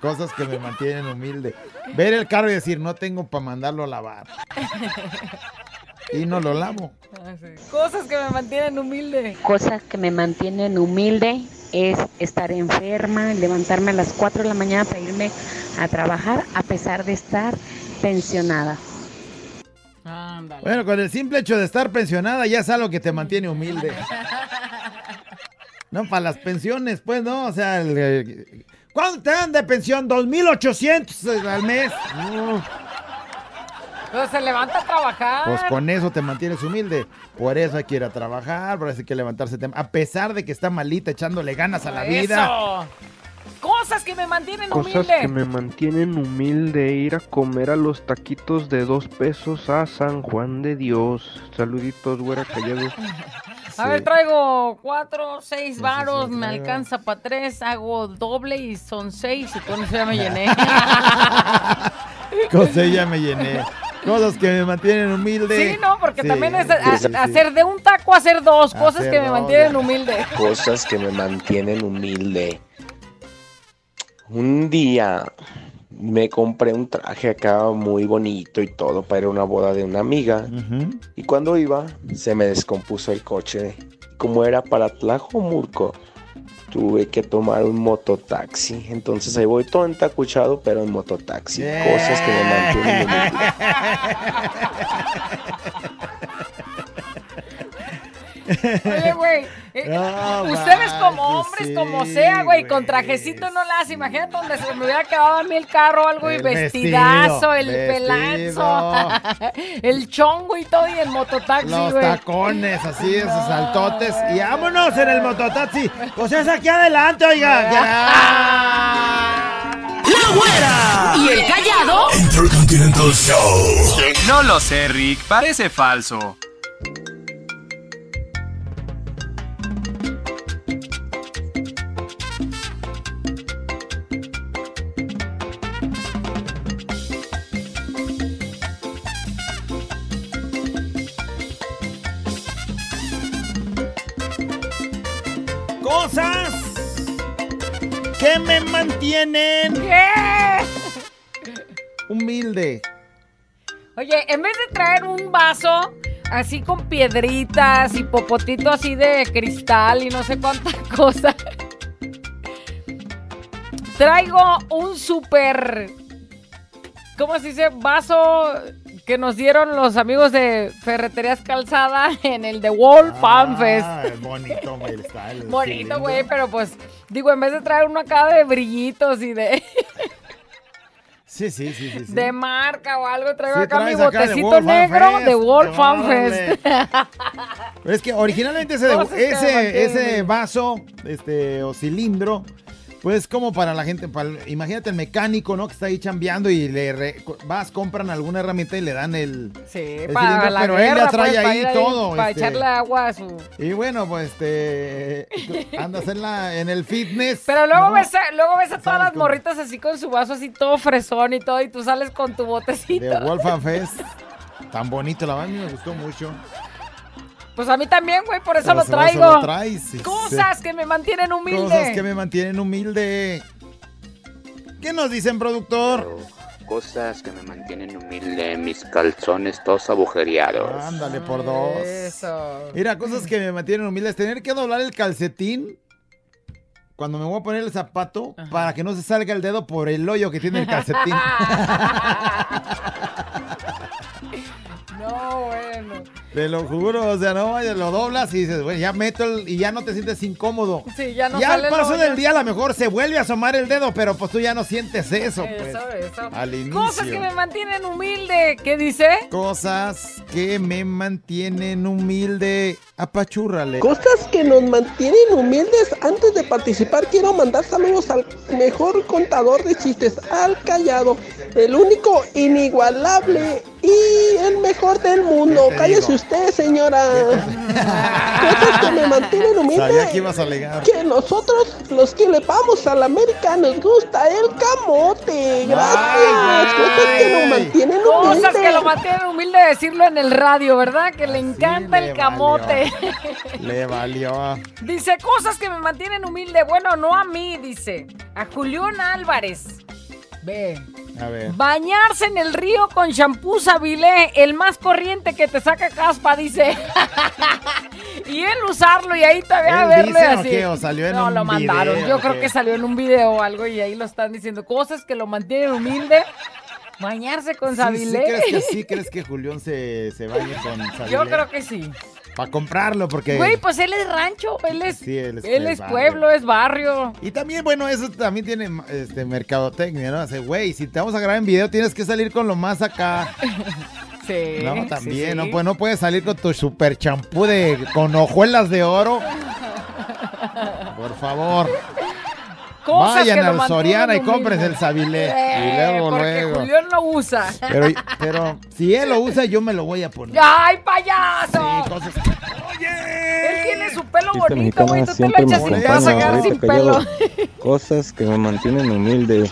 Cosas que me mantienen humilde. Ver el carro y decir, no tengo para mandarlo a lavar. Y no lo lavo. Cosas que me mantienen humilde. Cosas que me mantienen humilde es estar enferma, levantarme a las 4 de la mañana para irme a trabajar a pesar de estar pensionada. Bueno, con el simple hecho de estar pensionada ya es algo que te mantiene humilde. No, para las pensiones, pues, ¿no? O sea, el, ¿cuánto te dan de pensión? ¿2,800 al mes? No, Pero se levanta a trabajar. pues con eso te mantienes humilde. Por eso hay que ir a trabajar, por eso hay que levantarse A pesar de que está malita, echándole ganas a la vida. Eso. Cosas que me mantienen Cosas humilde. que me mantienen humilde, ir a comer a los taquitos de dos pesos a San Juan de Dios. Saluditos, güera callado. A ver, traigo cuatro, seis varos, me traigo. alcanza para tres, hago doble y son seis y con eso ya me llené. Cosa ya me llené. Cosas que me mantienen humilde. Sí, no, porque Sí, también es a- hacer de un taco a hacer dos, cosas Hacer que me dos, mantienen humilde. Cosas que me mantienen humilde. Un día me compré un traje acá muy bonito y todo para ir a una boda de una amiga. Y cuando iba, se me descompuso el coche. Como era para Tlajomulco, tuve que tomar un mototaxi. Entonces ahí voy todo entacuchado, pero en mototaxi. Cosas que me mantienen. Oye, güey, eh, No ustedes como manches, hombres, como sea, güey, con trajecito no la hace. Imagínate donde se me hubiera quedado a mí el carro o algo y vestidazo, vestido, el vestido. pelazo, el chongo y todo y el mototaxi, Los güey. tacones, así, esos saltotes. Y vámonos en el mototaxi. Pues es aquí adelante, oiga. ¡La güera! ¿Y el callado? Intercontinental Show. No lo sé, Rick, parece falso. Que me mantienen. humilde. Oye, en vez de traer un vaso así con piedritas y popotito así de cristal y no sé cuánta cosa, traigo un súper, ¿cómo se dice? Vaso que nos dieron los amigos de Ferreterías Calzada en el The Wall Fan Fest. Ah, bonito, güey, está el Bonito, güey, pero pues, digo, en vez de traer uno acá de brillitos y de, Sí, sí, sí, sí. sí. de marca o algo, traigo Sí, acá mi acá botecito negro de Wolf Fan. Fest. Es que originalmente ese, de- ese, ese vaso este, o cilindro, pues como para la gente, para imagínate el mecánico, ¿no? Que está ahí chambeando y le re- vas, compran alguna herramienta y le dan el, Sí, el para cilindro, la pero guerra, él trae pues, para ahí todo. Para este, echarle agua a su... Y bueno, pues este, andas en, la, en el fitness. Pero luego ¿no? ves a, luego ves a todas las morritas así con su vaso así todo fresón y todo y tú sales con tu botecito. De Wolfgang Fest. Tan bonito, la verdad, a mí me gustó mucho. Pues a mí también, güey, por eso Por lo eso traigo. lo traes, sí, Cosas sí. que me mantienen humilde. Cosas que me mantienen humilde. ¿Qué nos dicen, productor? Cosas que me mantienen humilde, mis calzones todos agujereados. Ándale por dos. Eso. Mira, cosas que me mantienen humilde es tener que doblar el calcetín cuando me voy a poner el zapato para que no se salga el dedo por el hoyo que tiene el calcetín. No, bueno. Te lo juro, o sea, no, vaya, lo doblas y dices, bueno, ya meto el, y ya no te sientes incómodo. Sí, ya no ya sale al paso del día a lo mejor se vuelve a asomar el dedo, pero pues tú ya no sientes eso, pues. Eso, eso. Al inicio. Cosas que me mantienen humilde. ¿Qué dice? Cosas que me mantienen humilde. Apachúrrale. Cosas que nos mantienen humildes. Antes de participar, quiero mandar saludos al mejor contador de chistes, al callado, el único inigualable y el mejor del mundo. Cállese usted, señora. Cosas que me mantienen Sabía humilde. que ibas a alegar. Que nosotros, los que le vamos a la América, nos gusta el camote. Gracias. Cosas que nos mantienen Cosas que lo mantienen humilde decirlo en el radio, ¿verdad? Que le encanta le el camote. Le valió. Dice, cosas que me mantienen humilde. Bueno, no a mí, dice. A Julián Álvarez. Ve. A ver. Bañarse en el río con champú Sabilé, el más corriente que te saca caspa, dice. y él usarlo y ahí todavía ¿Él verlo dice o así. qué? ¿O salió en no, un lo mandaron. video Yo creo qué? que salió en un video o algo y ahí lo están diciendo. Cosas que lo mantienen humilde. Bañarse con Sí, sí, Sabilé. crees que sí? ¿Crees que Julián se, se bañe con Sabilé? Yo creo que sí. Para comprarlo, porque... Güey, pues él es rancho, él es, Sí, él es- él es pueblo, es barrio. Y también, bueno, eso también tiene este, mercadotecnia, ¿no? Hace, güey, si te vamos a grabar en video, tienes que salir con lo más acá. Sí. No, sí, también, sí. no, pues no puedes salir con tu super champú de con hojuelas de oro. Por favor. Cosas Vayan que lo al mantienen Soriana y compren el Sabilé. Eh, y luego, porque luego. Julián lo usa. Pero, pero si él lo usa, yo me lo voy a poner. ¡Ay, payaso! Sí, cosas. Él tiene su pelo Chiste bonito, güey. Tú te lo echas y te vas a quedar sin pelo. Cosas que me mantienen humilde.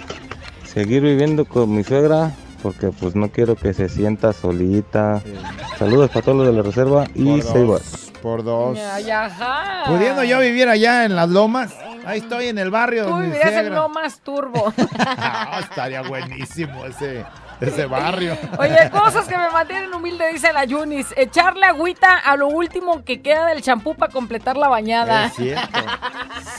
Seguir viviendo con mi suegra porque pues no quiero que se sienta solita. Saludos para todos los de la reserva y Por dos. Por dos. Ay, ajá. Pudiendo yo vivir allá en las lomas, ahí estoy en el barrio. Tú en suegra. lo más turbo. Ah, estaría buenísimo ese, ese barrio. Oye, cosas que me mantienen humilde, dice la Yunis. Echarle agüita a lo último que queda del champú para completar la bañada. Es cierto.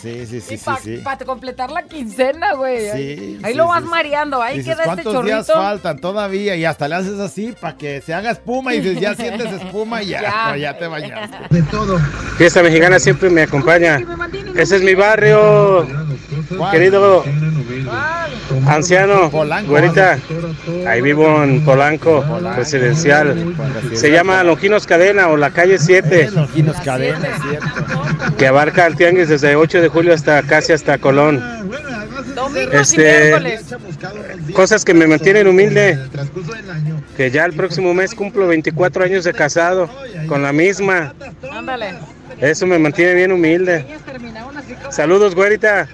Sí, sí, sí, Y sí, para sí. completar la quincena, güey. Sí, Ahí sí, lo vas sí. mareando, ahí Dices, queda este ¿cuántos días chorrito. faltan todavía? Y hasta le haces así para que se haga espuma y dices, ya sientes espuma y ya, Ya. no, ya te bañaste. De todo. Fiesta mexicana siempre me acompaña. Ese es mi barrio, querido anciano, güerita. Ahí vivo en Polanco, residencial. Se llama Longinos Cadena o la calle 7, Longinos Cadena, es cierto. que abarca el tianguis desde 8 de julio hasta casi hasta Colón. Este, cosas que me mantienen humilde. Que ya el próximo mes cumplo 24 años de casado con la misma. Ándale. Eso me mantiene bien humilde. Saludos, güerita.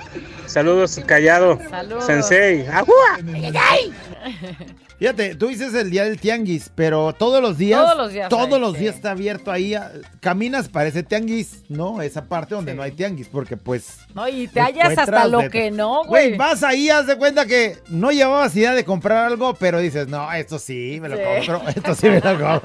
Saludos, callado. Saludos. Sensei. ¡Agua! Fíjate, tú dices el día del tianguis, pero todos los días. Todos los días Todos los días está abierto ahí. ah, Caminas, parece tianguis, ¿no? Esa parte donde no hay tianguis, porque pues. No, y te hallas hasta lo de- que no, Güey, güey. vas ahí, haz de cuenta que no llevabas idea de comprar algo, pero dices, no, esto sí, me lo Sí. compro, esto sí me lo compro.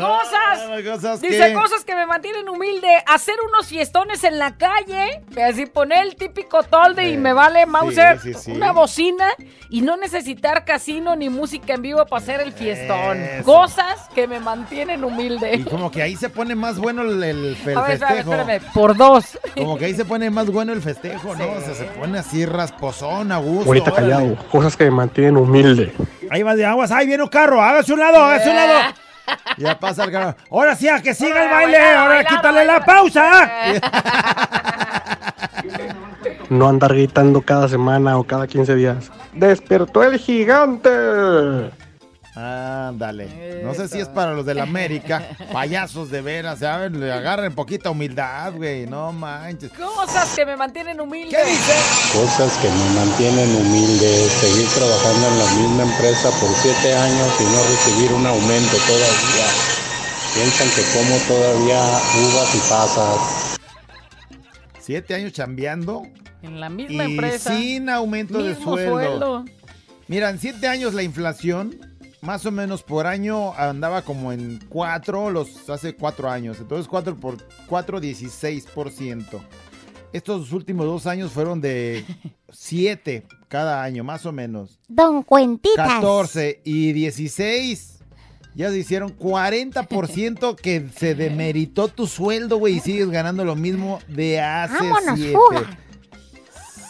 Cosas. cosas Dice que- cosas que me mantienen humilde. Hacer unos fiestones en la calle. Así poner el típico tolde y me vale Mauser. sí, sí. Una bocina. Y no necesitar casino ni música en vivo para hacer el fiestón. Eso. Cosas que me mantienen humilde. Y como que ahí se pone más bueno el, el- el A ver, espérame, festejo. espérame. Por dos. Como que ahí se pone más bueno el festejo, ¿no? O sea, se pone así rasposón, a gusto. Ahorita callado, cosas que me mantienen humilde. Ahí va de aguas, ahí viene un carro, hágase un lado, hágase un lado. Ya pasa el carro. Ahora sí, a que siga el baile, ahora quítale la pausa. No andar gritando cada semana o cada 15 días. ¡Despertó el gigante! Ándale. No sé si es para los de la América, payasos de veras, ¿saben? Le agarren poquita humildad, güey, no manches. Cosas que me mantienen humilde. ¿Qué dice? Cosas que me mantienen humilde, seguir trabajando en la misma empresa por siete años y no recibir un aumento todavía. Piensan que como todavía uvas y pasas. Siete años chambeando En la misma y empresa. sin aumento de sueldo. sueldo. Mira, en siete años la inflación, más o menos por año, andaba como en cuatro, los hace cuatro años. Entonces, cuatro por cuatro, 16%. Estos últimos dos años fueron de siete cada año, más o menos. Don Cuentitas. 14 y 16. Ya se hicieron 40% que se demeritó tu sueldo, güey, y sigues ganando lo mismo de hace Vámonos, siete. fuga.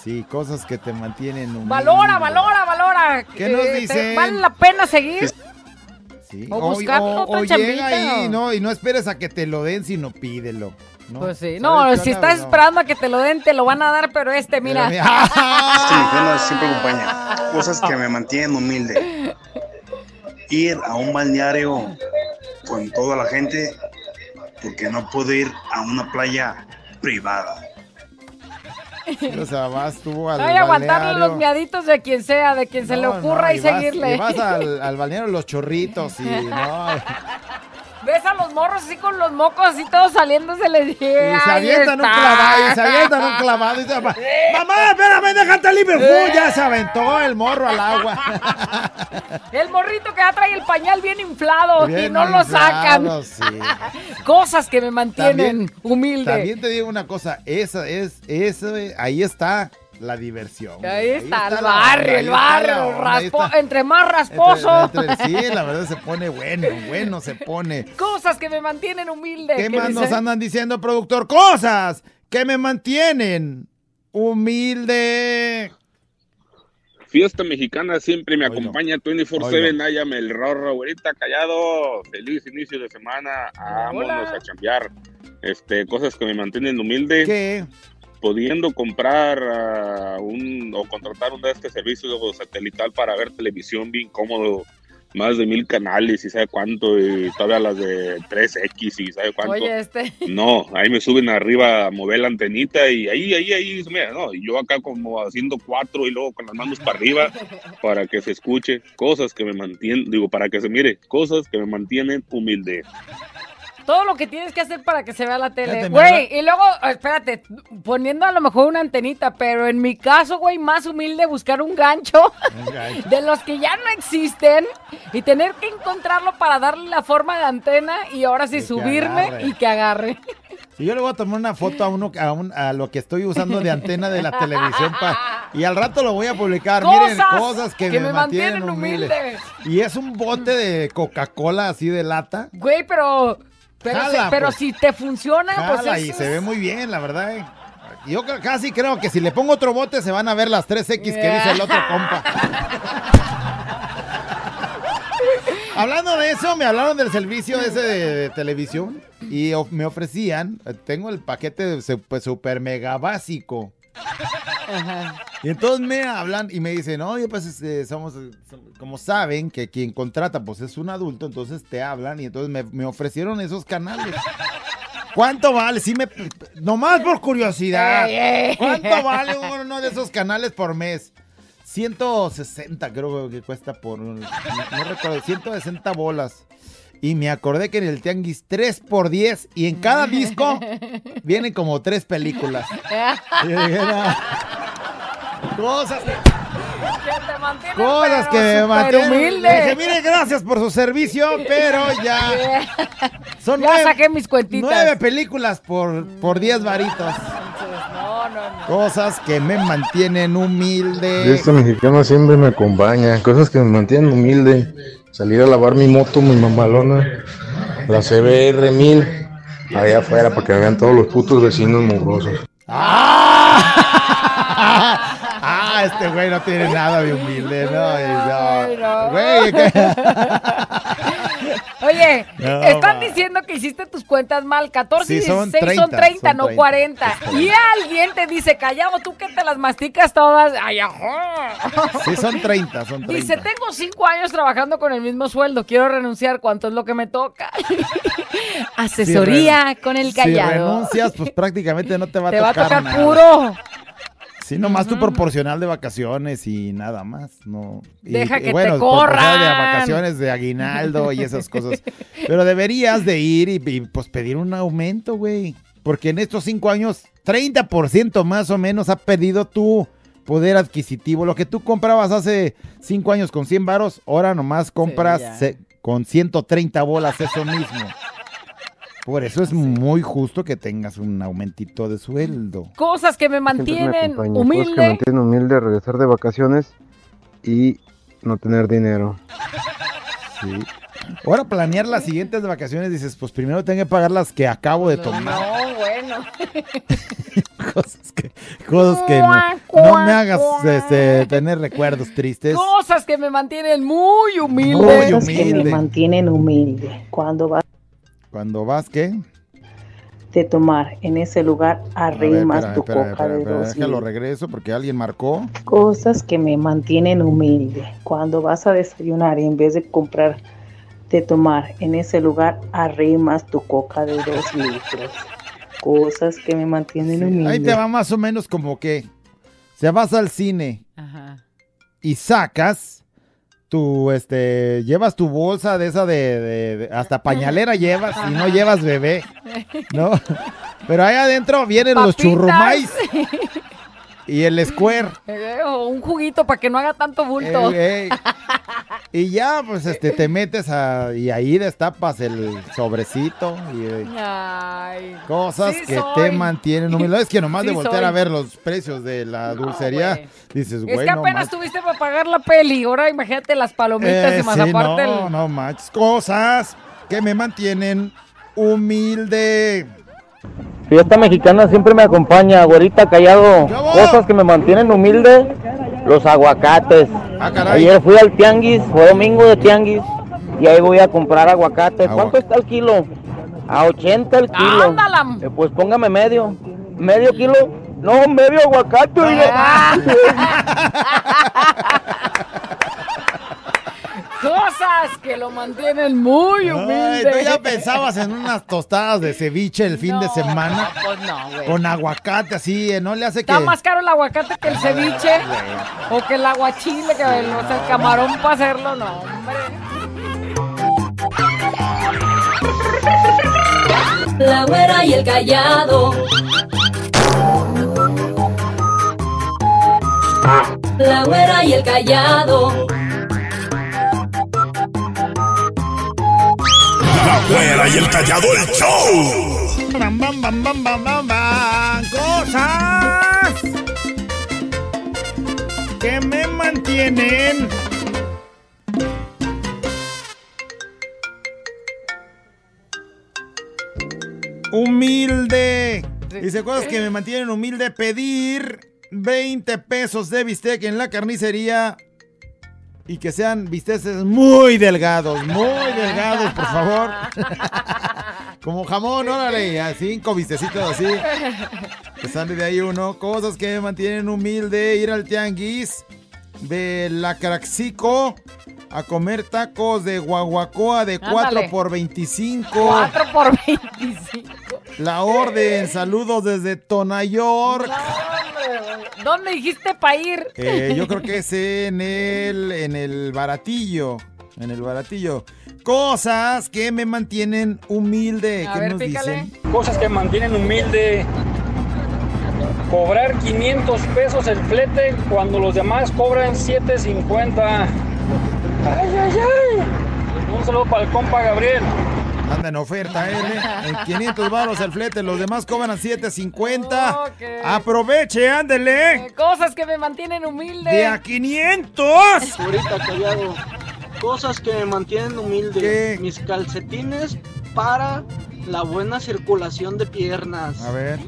Sí, cosas que te mantienen humilde. Valora, valora, valora. ¿Qué nos Eh, te- dicen? ¿Vale la pena seguir? Sí, O buscar otra o llega ahí, o- no, y no esperes a que te lo den, sino pídelo. ¿no? Pues sí. ¿Sabes No, si estás No. esperando a que te lo den, te lo van a dar, pero este, mira. mira. ¡Ah! Este mexicano siempre acompaña. Cosas que me mantienen humilde. Ir a un balneario con toda la gente porque no puedo ir a una playa privada. O sea, vas tú al Hay aguantarle los miaditos de quien sea, de quien se le No, ocurra no, y, vas- seguirle. Y vas al, al balneario Los Chorritos y no. Ves a los morros así con los mocos así todos saliendo, se les Y se avientan un clavado, y se avientan un clavado y se va. Mamá, espérame, déjate libre. ¡Fu! Ya se aventó el morro al agua. El morrito que ya trae el pañal bien inflado y no lo sacan. sí. Cosas que me mantienen humilde. También te digo una cosa, esa es, eso, ahí está la diversión. Ahí está el barrio, el barrio. onda, raspo- entre más rasposo. Entre- entre- sí, la verdad se pone bueno, bueno se pone. Cosas que me mantienen humilde. ¿Qué ¿Qué más nos andan diciendo, productor? Cosas que me mantienen humilde. Fiesta mexicana siempre me acompaña 24-7. Náyame el rorro, ahorita callado. Feliz inicio de semana. Vámonos a chambear. Este, cosas que me mantienen humilde. ¿Qué? Pudiendo comprar ah, un o contratar un de este servicio satelital para ver televisión bien cómodo. Más de mil canales y sabe cuánto. Y todavía las de 3X y sabe cuánto. Oye, este. No, ahí me suben arriba a mover la antenita y ahí, ahí, ahí, mira, no, y yo acá como haciendo cuatro y luego con las manos para arriba para que se escuche cosas que me mantienen, digo, para que se mire, cosas que me mantienen humilde. Todo lo que tienes que hacer para que se vea la tele. Güey, y luego, espérate, poniendo a lo mejor una antenita, pero en mi caso, güey, más humilde buscar un gancho de los que ya no existen y tener que encontrarlo para darle la forma de antena y ahora sí que subirme y que agarre. Si yo le voy a tomar una foto a uno a, un- a lo que estoy usando de antena de la televisión pa- y al rato lo voy a publicar. Miren, Cosas que, que me, me mantienen, mantienen humilde. humilde. Y es un bote de Coca-Cola así de lata. Güey, pero. Pero, Jala, pero pues. si te funciona, pues Jala, es- y se ve muy bien, la verdad. eh. Yo casi creo que si le pongo otro bote se van a ver las 3X que dice el otro compa. Hablando de eso, me hablaron del servicio ese de, de televisión y of- me ofrecían, tengo el paquete de pues, super mega básico. Y entonces me hablan y me dicen, oye, pues este, somos, som- como saben que quien contrata pues es un adulto, entonces te hablan y entonces me, me ofrecieron esos canales. ¿Cuánto vale? Sí me, nomás por curiosidad. ¿Cuánto vale uno de esos canales por mes? 160 creo que cuesta por, no recuerdo, 160 bolas. Y me acordé que en el Tianguis 3 por 10 y en cada disco vienen como tres películas. Y dije, no, Cosas que, Que te mantiene cosas que me mantienen. humilde. Dije, mire, gracias por su servicio, pero ya. Son Ya nueve, saqué mis cuentitas. nueve películas por, por 10 varitos. No, no, no. Cosas que me mantienen humilde. Este mexicano siempre me acompaña. Cosas que me mantienen humilde. Salir a lavar mi moto, mi mamalona. La CBR 1000. Allá afuera para que me vean todos los putos vecinos mugrosos. Ah, este güey no tiene nada de humilde, no. y no. no. Güey, ¿qué? Oye, No, están ma. diciendo que hiciste tus cuentas mal. 14 y Sí, son 16 son 30, 30, son no 30. 40. Y alguien te dice, callado, tú que te las masticas todas. Ay, ajá. Sí, son 30, son 30. Dice, tengo cinco años trabajando con el mismo sueldo, quiero renunciar, ¿cuánto es lo que me toca? Asesoría Si con el Si callado. renuncias, pues prácticamente no te va a Te va a tocar tocar nada. puro. Sí, nomás tu proporcional de vacaciones y nada más, no. Y, Deja y que te bueno, proporcional de corran. vacaciones de aguinaldo y esas cosas. Pero deberías de ir y, y, pues pedir un aumento, güey. Porque en estos cinco años, 30% más o menos ha perdido tu poder adquisitivo. Lo que tú comprabas hace cinco años con 100 varos, ahora nomás compras se- con 130 bolas eso mismo. Por eso es muy justo que tengas un aumentito de sueldo. Cosas que me Siempre me mantienen acompaña. Cosas que me humilde. mantienen humilde, regresar de vacaciones y no tener dinero. Sí. Ahora planear las siguientes vacaciones dices, pues primero tengo que pagar las que acabo de tomar. No, bueno. Cosas que, cosas que no, no me hagas este, tener recuerdos tristes. Cosas que me mantienen muy humilde. Muy Cosas que me humilde. mantienen humilde. Cuando vas Cuando vas, ¿qué? de tomar en ese lugar, A ver, arrimas espérame, tu espérame, coca de espérame, dos déjalo litros. regreso porque alguien marcó. Cosas que me mantienen humilde. Cuando vas a desayunar y en vez de comprar de tomar en ese lugar, arrimas tu coca de dos litros. Cosas que me mantienen humilde. Ahí te va más o menos como que se vas al cine y sacas tu, este, llevas tu bolsa de esa de, de- de- hasta pañalera llevas y no llevas bebé, ¿no? Pero ahí adentro vienen los Papitas. churrumais y el square. Eh, o un juguito para que no haga tanto bulto. Ey, ey. Y ya, pues, este, te metes a, y ahí destapas el sobrecito y eh, Ay. cosas Sí que soy. te mantienen humilde. Es que nomás Sí de voltear soy. a ver los precios de la dulcería, dices, Es güey, que no apenas manches". tuviste para pagar la peli. Ahora imagínate las palomitas Eh, y más sí, aparte no, el- no manches. Cosas que me mantienen humilde. Fiesta mexicana siempre me acompaña, güerita callado. Cosas que me mantienen humilde, los aguacates. Ayer fui al tianguis, fue domingo de tianguis, y ahí voy a comprar aguacates. ¿Cuánto está el kilo? A 80 el kilo. Eh, pues póngame medio. ¿Medio kilo? No, medio aguacate. Cosas que lo mantienen muy Ay, humilde. tú ya pensabas en unas tostadas de ceviche el fin de semana. Pues no, güey. Con aguacate así, eh, no le hace que. Está más caro el aguacate que el ceviche o que el aguachile, que el, o sea, el camarón para hacerlo, no, hombre. La güera y el callado. La güera y el callado. Güera y el callado el show. Bam, bam, bam, bam, bam, bam, bam. Cosas que me mantienen. Humilde. Dice cosas que me mantienen humilde. Pedir 20 pesos de bistec en la carnicería y que sean bisteces muy delgados, muy delgados, por favor. Como jamón, órale, a cinco bistecitos así. Que sale de ahí uno. Cosas que me mantienen humilde. Ir al tianguis de la Caraxico a comer tacos de guaguacoa de 4 Ándale. por 25. 4 por 25. La orden, saludos desde Tonayork. Hombre, ¿Dónde dijiste para ir? Eh, yo creo que es en el, en el baratillo. En el baratillo. Cosas que me mantienen humilde. A ¿Qué ver, nos pícale. dicen? Cosas que mantienen humilde. Cobrar 500 pesos el flete cuando los demás cobran 7.50. Ay, ay, ay. Un saludo para el compa Gabriel. Anda en oferta, ¿eh? En 500 baros el flete, los demás cobran a 7.50. Ok. Aproveche, ándele. Eh, Cosas que me mantienen humilde. De a 500. Ahorita callado. Cosas que me mantienen humilde. Mis calcetines para la buena circulación de piernas. A ver.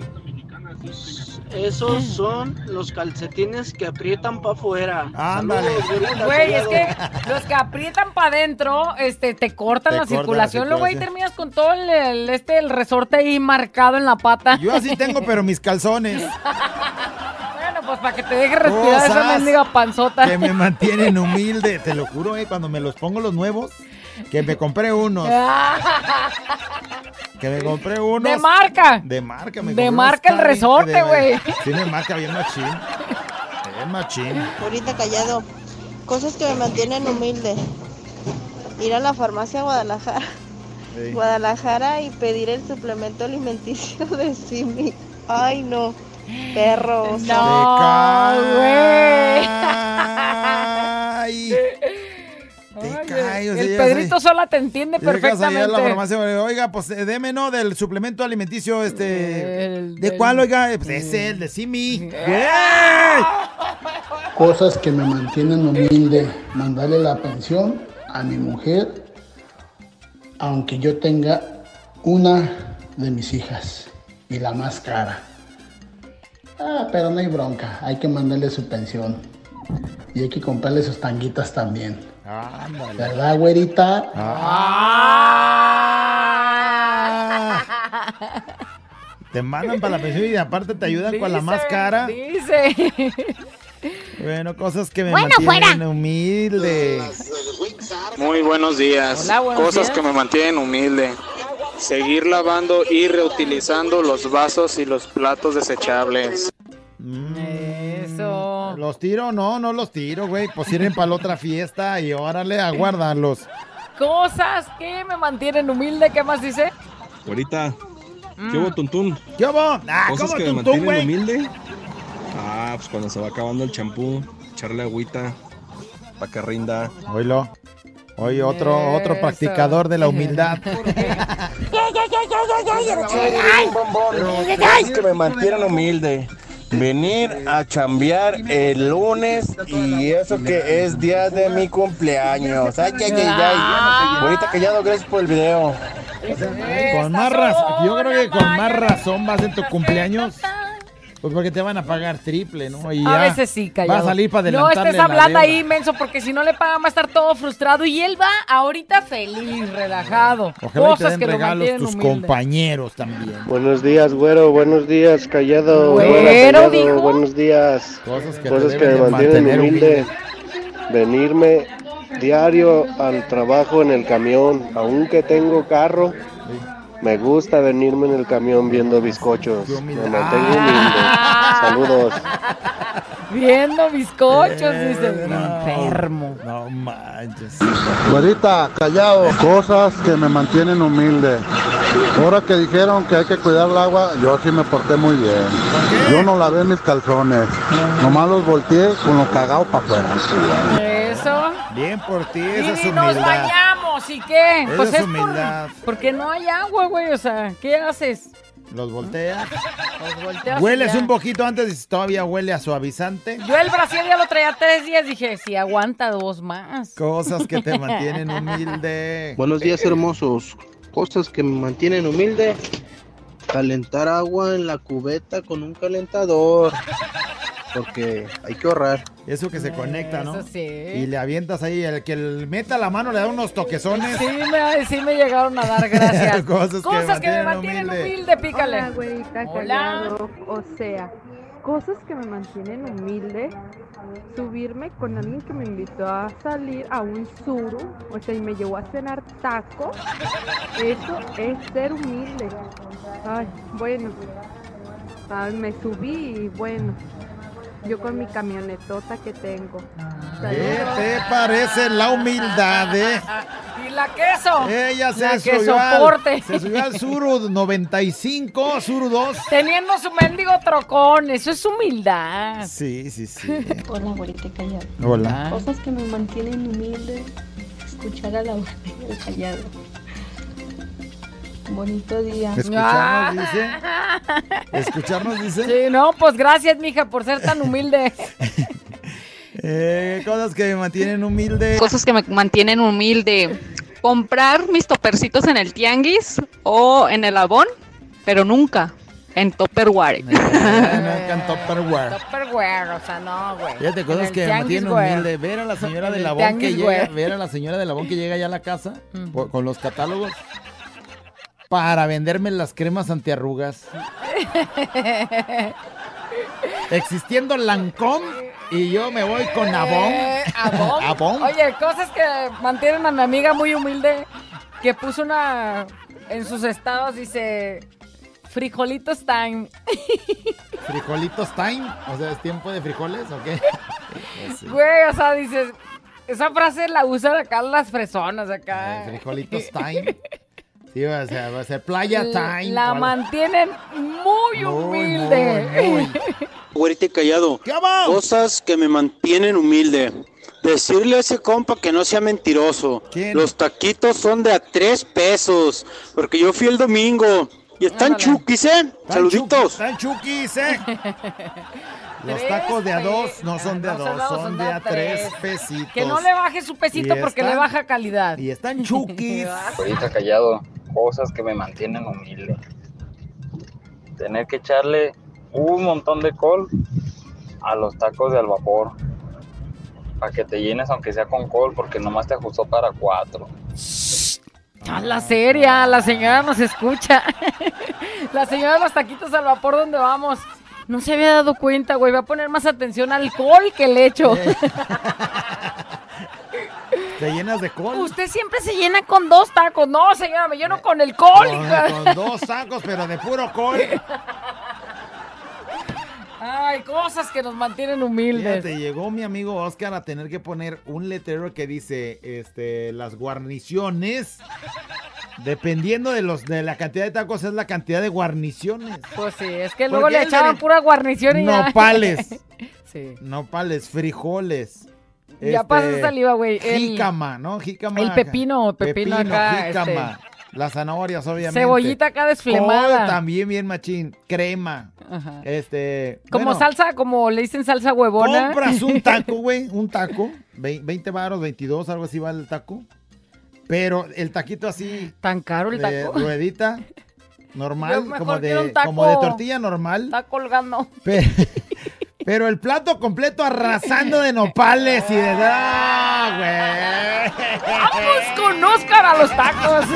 Esos son los calcetines que aprietan para afuera. Ándale. Saludos, Güey, es que los que aprietan para adentro, este, te cortan Te la cortan la circulación, luego ahí terminas con todo el, el- este, el resorte ahí marcado en la pata. Yo así tengo, pero mis calzones. Bueno, pues para que te deje respirar esa mendiga panzota. Que me mantienen humilde. Te lo juro, ¿eh? Cuando me los pongo los nuevos, que me compré unos. Que me compré unos. De marca. De marca, me De marca el resorte, güey. Sí, me marca bien machín. Bien machín. Ahorita callado. Cosas que me mantienen humilde. Ir a la farmacia Guadalajara. Sí. Guadalajara y pedir el suplemento alimenticio de Simi. Ay, no. Perros. No, güey. Ay. Te cae, o sea, El Pedrito ahí- sola te entiende a la perfectamente. farmacia, oiga, pues eh, deme, ¿no? Del suplemento alimenticio, este... ¿De del- cuál, oiga? Pues ese, el de Simi. Cosas que me mantienen humilde. Mandarle la pensión a mi mujer, aunque yo tenga una de mis hijas y la más cara. Ah, pero no hay bronca. Hay que mandarle su pensión. Y hay que comprarle sus tanguitas también. Ándale. ¿Verdad, güerita? Te mandan para la pensión y aparte te ayudan con la más cara. Dice. Bueno, cosas que me Bueno, mantienen fuera. humilde. Muy buenos días. Hola, buenos Cosas días. que me mantienen humilde. Seguir lavando y reutilizando los vasos y los platos desechables. Eso. ¿Los tiro? No, no los tiro, güey. Pues sirven para la otra fiesta y órale a guardarlos. Cosas que me mantienen humilde. ¿Qué más dice? Ahorita, Mm. ¿qué hubo, Tuntún? ¿Qué hubo? Ah, Cosas ¿cómo que me mantienen humilde. Ah, pues cuando se va acabando el champú, echarle agüita para que rinda. Oílo. Oye, otro, otro practicador de la humildad. Cosas que me mantienen humilde. Venir a chambear el lunes y eso que es día de mi cumpleaños. Ay, ay, ay, ay. Bonita callado, gracias por el video. Con más razón, yo creo que con más razón vas en tu cumpleaños. Pues porque te van a pagar triple, ¿no? Y A ya veces sí, callado. Va a salir para No adelantarle estés la hablando ahí, menso, porque si no le pagan va a estar todo frustrado. Y él va ahorita feliz, relajado. Ojalá y te Cosas den que lo regalos mantienen tus humilde. compañeros también. Buenos días, güero. Buenos días, callado. Güero, Hola, callado. dijo. Buenos días. Cosas que Cosas que deben me mantienen mantener humilde. Venirme diario al trabajo en el camión. Aunque tengo carro, me gusta venirme en el camión viendo bizcochos. Me mantengo humilde. Saludos. Viendo bizcochos, Eh, dice. Enfermo. No manches. Güerita, callado, cosas que me mantienen humilde. Ahora que dijeron que hay que cuidar el agua, yo sí me porté muy bien. Yo no lavé mis calzones, nomás los volteé con lo cagado para afuera. Eso. Bien por ti, esa es humildad. Bañamos, ¿y qué? Esa pues es es por- humildad. porque no hay agua, güey. O sea, ¿qué haces? Los volteas. Los volteas Hueles un poquito antes y si todavía huele a suavizante. Yo el Brasil ya lo traía tres días. Dije, si aguanta dos más. Cosas que te mantienen humilde. Buenos días, hermosos. Cosas que me mantienen humilde. Calentar agua en la cubeta con un calentador. Porque hay que ahorrar. Eso que se conecta, ¿no? Eso sí. Y le avientas ahí, el que le meta la mano le da unos toquezones. Sí me, sí me llegaron a dar gracias. Cosas que me Cosas que me mantienen mantienen humilde, humilde. pícale. Hola, güerita, Hola. callado. O sea, cosas que me mantienen humilde. Subirme con alguien que me invitó a salir a un suru, o sea, y me llevó a cenar taco. Eso es ser humilde. Ay, bueno. Ay, me subí y bueno, Yo con mi camionetota que tengo. ¿Qué te parece la humildad, eh? Y la queso. Ella se la que subió, al, soporte. se subió al Suru 95, Suru 2. Teniendo su mendigo trocón, eso es humildad. Sí, sí, sí. Hola, abuelita callado. Hola. Cosas que me mantienen humilde. Escuchar a la el callado. Bonito día. Escucharnos, dice. Escucharnos, dice. Sí, no, pues gracias, mija, por ser tan humilde. Eh, cosas que me mantienen humilde. Cosas que me mantienen humilde. Comprar mis topercitos en el tianguis o en el abón, pero nunca en Tupperware. en Tupperware. Tupperware, o sea, no, güey. Fíjate, En cosas el que me güey. humilde. Ver a la señora de la que llega, ver a la señora de la que llega ya a la casa con los catálogos para venderme las cremas antiarrugas. Existiendo Lancôme y yo me voy con Avon. Eh, Avon. Avon. Oye, cosas que mantienen a mi amiga muy humilde que puso una en sus estados dice frijolitos time. Frijolitos time. O sea, ¿es tiempo de frijoles o qué? Güey, o sea, dices esa frase la usan acá las fresonas acá. Eh, Frijolitos time. Sí, va a ser playa La- time. La o mantienen muy humilde. Güerita y callado. Cosas que me mantienen humilde. Decirle a ese compa que no sea mentiroso. Los taquitos son de a tres pesos. Porque yo fui el domingo. Y están chuquis, ¿eh? Saluditos. Están chuquis, ¿eh? Los tacos de a dos no son de a dos, son de a tres pesitos. Que no le baje su pesito Y porque le baja calidad. Y están chuquis. Ahorita callado, cosas que me mantienen humilde. Tener que echarle un montón de col a los tacos de al vapor. Para que te llenes aunque sea con col, porque nomás te ajustó para cuatro. A la seria, la señora nos escucha. la señora de los taquitos al vapor, ¿dónde vamos? No se había dado cuenta, güey. Va a poner más atención al col que el hecho. Te llenas de col. Usted siempre se llena con dos tacos. No, señora, me lleno con el col. Con, hija. con dos tacos, pero de puro col. Ay, cosas que nos mantienen humildes. Fíjate, llegó mi amigo Oscar a tener que poner un letrero que dice, este, las guarniciones, dependiendo de los de la cantidad de tacos es la cantidad de guarniciones. Pues sí, es que luego le echaban pura guarnición y ya. Nopales. Sí. Nopales, frijoles. Ya este, pasa saliva, güey. Jícama, ¿no? Jícama. el pepino, pepino acá, Jícama. este. Las zanahorias, obviamente. Cebollita acá desflemada. Col también bien machín. Crema. Ajá. Este. Como bueno, salsa, como le dicen salsa huevona. Compras un taco, güey, un taco, ve- 20 baros, 22, algo así vale el taco. Pero el taquito así. Tan caro el de taco. ruedita, normal, como de, como de tortilla normal. Está colgando. Pe- Pero, el plato completo arrasando de nopales y de. ¡Ah, güey! ¡Vamos con Oscar a los tacos!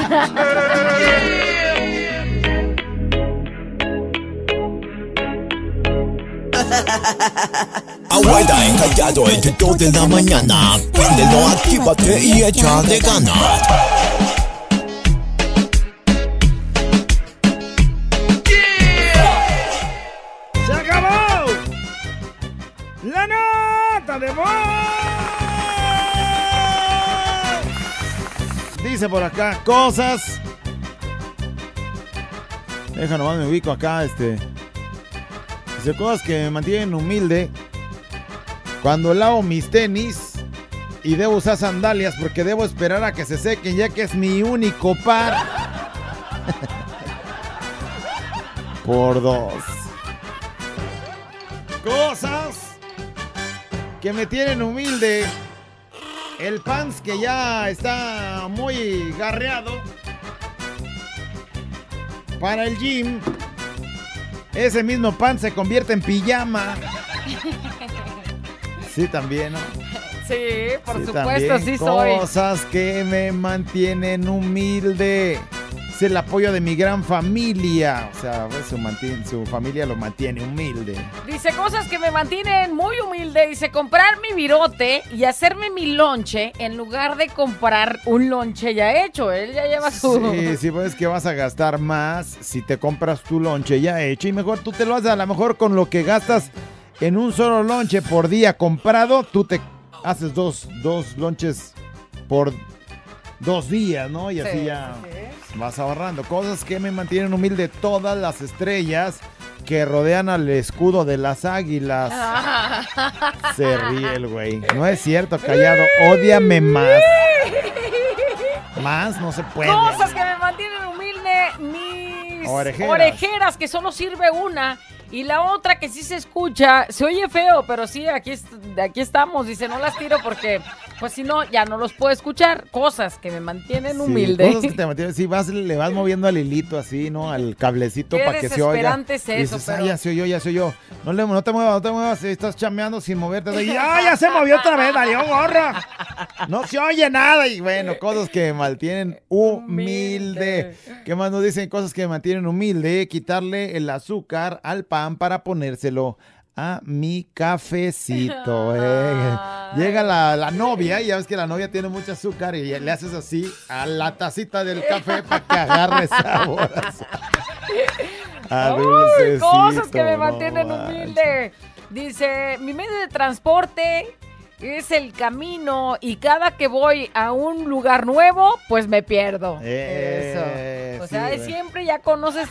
Abuela encallado entre 2 de la mañana. Préndelo, actívate y echa de ganas. Dice por acá, cosas. Deja nomás me ubico acá, este. Dice cosas que me mantienen humilde. Cuando lavo mis tenis y debo usar sandalias porque debo esperar a que se sequen ya que es mi único par. por dos. Cosas que me tienen humilde. El pants que ya está muy garreado. Para el gym. Ese mismo pants se convierte en pijama. Sí, también, ¿no? Sí, por Sí, supuesto, también. sí soy. Cosas que me mantienen humilde. Es el apoyo de mi gran familia. O sea, pues, su, mantiene- su familia lo mantiene humilde. Dice cosas que me mantienen muy humilde. Dice comprar mi virote y hacerme mi lonche en lugar de comprar un lonche ya hecho. Él ya lleva su. Sí, sí, pues que vas a gastar más si te compras tu lonche ya hecho y mejor tú te lo haces a lo mejor con lo que gastas en un solo lonche por día comprado, tú te haces dos, dos lonches por dos días, ¿no? Y así Sí, ya sí, vas ahorrando. Cosas que me mantienen humilde todas las estrellas que rodean al escudo de las águilas. Se ríe el güey. No es cierto, callado. Ódiame más. Más no se puede. Cosas que me mantienen humilde, mis Orejeras. orejeras, que solo sirve una. Y la otra que sí se escucha, se oye feo, pero sí, aquí, aquí estamos. Dice, no las tiro porque, pues si no, ya no los puedo escuchar. Cosas que me mantienen Sí, humilde. cosas que te mantienen, sí, vas, le vas moviendo al hilito así, ¿no? Al cablecito para que se oiga. es Y eso, "Ah, ya se oyó, ya se oyó. No, le, no te muevas, no te muevas, estás chameando sin moverte. Y, ¡Ah, ya se movió otra vez, valió gorra! No se oye nada. Y bueno, cosas que me mantienen humilde. ¿Qué más nos dicen? Cosas que me mantienen humilde. Quitarle el azúcar al pan para ponérselo a mi cafecito. eh. Llega la, la novia y ya ves que la novia tiene mucho azúcar y le haces así a la tacita del café para que agarre sabor. A Uy, cosas que me mantienen humilde. Dice, mi medio de transporte es el camino y cada que voy a un lugar nuevo, pues me pierdo. Eh, Eso. O sí, sea, siempre ya conoces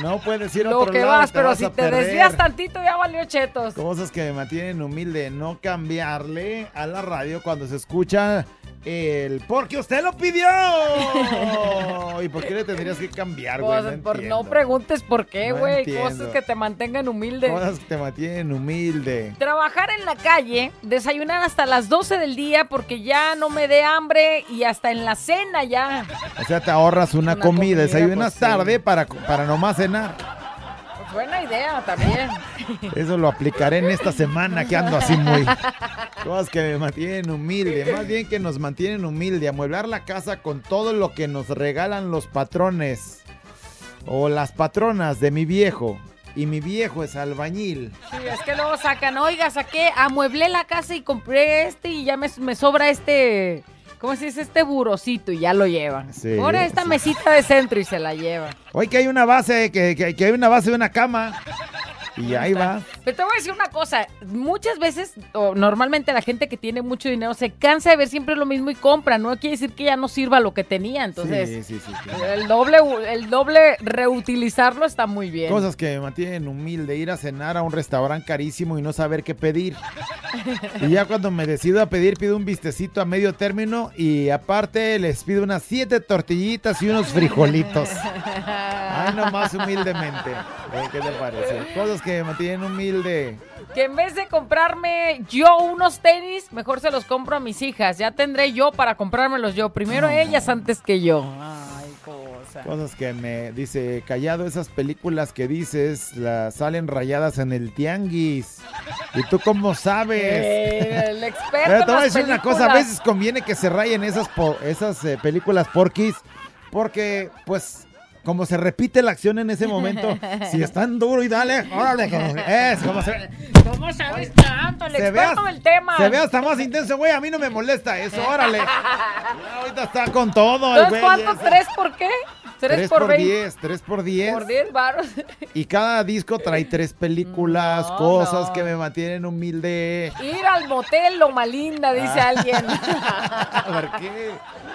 No puedes ir a lo otro que lado, vas, pero vas si te desvías tantito ya valió chetos. Cosas que me mantienen humilde, no cambiarle a la radio cuando se escucha el porque usted lo pidió. ¿Y por qué le tendrías que cambiar, güey? Pues, No por- entiendo. no preguntes por qué, güey. Cosas que te mantengan humilde. Cosas que te mantienen humilde. Trabajar en la calle, desayunar hasta las 12 del día porque ya no me dé hambre y hasta en la cena ya. O sea, te ahorras una, Una comida, comida, desayunas pues, sí. tarde para, para nomás cenar. Pues buena idea también. Eso lo aplicaré en esta semana que ando así muy. Cosas que me mantienen humilde. Más bien que nos mantienen humilde. Amueblar la casa con todo lo que nos regalan los patrones. O las patronas de mi viejo. Y mi viejo es albañil. Sí, es que luego sacan, oiga, saqué, amueblé la casa y compré este y ya me, me sobra este, ¿cómo se dice? Este burocito y ya lo llevan. Sí, Ahora esta sí. mesita de centro y se la lleva. Hoy que hay una base, que, que- que hay una base de una cama. Y ahí va. Pero te voy a decir una cosa, muchas veces, o normalmente la gente que tiene mucho dinero se cansa de ver siempre lo mismo y compra, no quiere decir que ya no sirva lo que tenía, entonces sí, sí, sí, claro. el doble, el doble reutilizarlo está muy bien. Cosas que me mantienen humilde, ir a cenar a un restaurante carísimo y no saber qué pedir. Y ya cuando me decido a pedir, pido un bistecito a medio término y aparte les pido unas siete tortillitas y unos frijolitos. Ay, nomás humildemente. Eh, ¿Qué te parece? Cosas que me mantienen humilde. Que en vez de comprarme yo unos tenis, mejor se los compro a mis hijas. Ya tendré yo para comprármelos yo. Primero ellas antes que yo. Ay, cosa. Cosas que me dice, callado, esas películas que dices, las salen rayadas en el tianguis. ¿Y tú cómo sabes? Eh, el experto Pero te voy a decir una cosa, a veces conviene que se rayen esas, po- esas eh, películas porquis, porque pues como se repite la acción en ese momento, si están duro y dale, órale, como- es como se, ¿Cómo sabes tanto? El experto del tema. se ve hasta más intenso, güey, a mí no me molesta eso, órale. Ahorita está con todo el güey. ¿cuánto? ¿Tres por qué? ¿Tres, 3 por por 20? 10, 3 por 10. Por 10 baros. Y cada disco trae tres películas, No, cosas no. que me mantienen humilde. Ir al motel Loma Linda, dice Ah. alguien. ¿Por qué?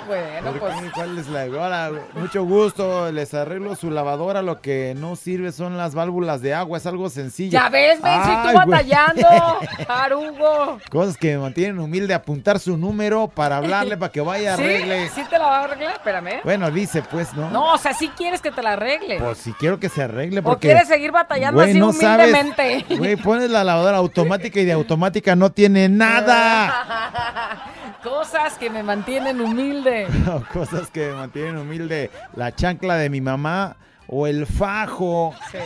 Bueno, ¿Por pues. qué? ¿Cuál es la ahora? Mucho gusto, les arreglo su lavadora. Lo que no sirve son las válvulas de agua, es algo sencillo. Ya ves, ven, si tú batallando, Tarugo. Cosas que me mantienen humilde, apuntar su número para hablarle, para que vaya, ¿Sí? arregle. ¿Sí te la va a arreglar? Espérame. Bueno, dice pues, ¿no? No, o sea, sí quieres que te la arregle. Pues si quiero que se arregle o porque... quieres seguir batallando así no sabes. humildemente. Güey, pones la lavadora automática y de automática no tiene nada. Cosas que me mantienen humilde. No, cosas que me mantienen humilde. La chancla de mi mamá o el fajo. Sí.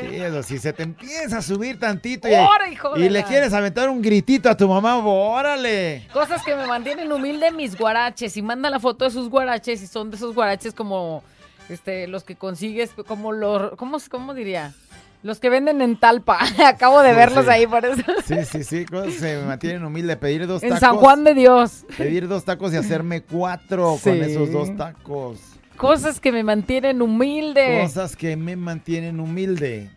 Sí, eso, si se te empieza a subir tantito y, ¡Ora, hijo y le quieres aventar un gritito a tu mamá, órale. Cosas que me mantienen humilde, mis guaraches. Y manda la foto de sus guaraches y son de esos guaraches como este los que consigues, como los, ¿cómo, cómo diría? Los que venden en Talpa. Acabo de Sí, verlos sí. ahí por eso. Sí, sí, sí, me mantienen humilde. Pedir dos En tacos. San Juan de Dios. Pedir dos tacos y hacerme cuatro con esos dos tacos. Cosas que me mantienen humilde. Cosas que me mantienen humilde.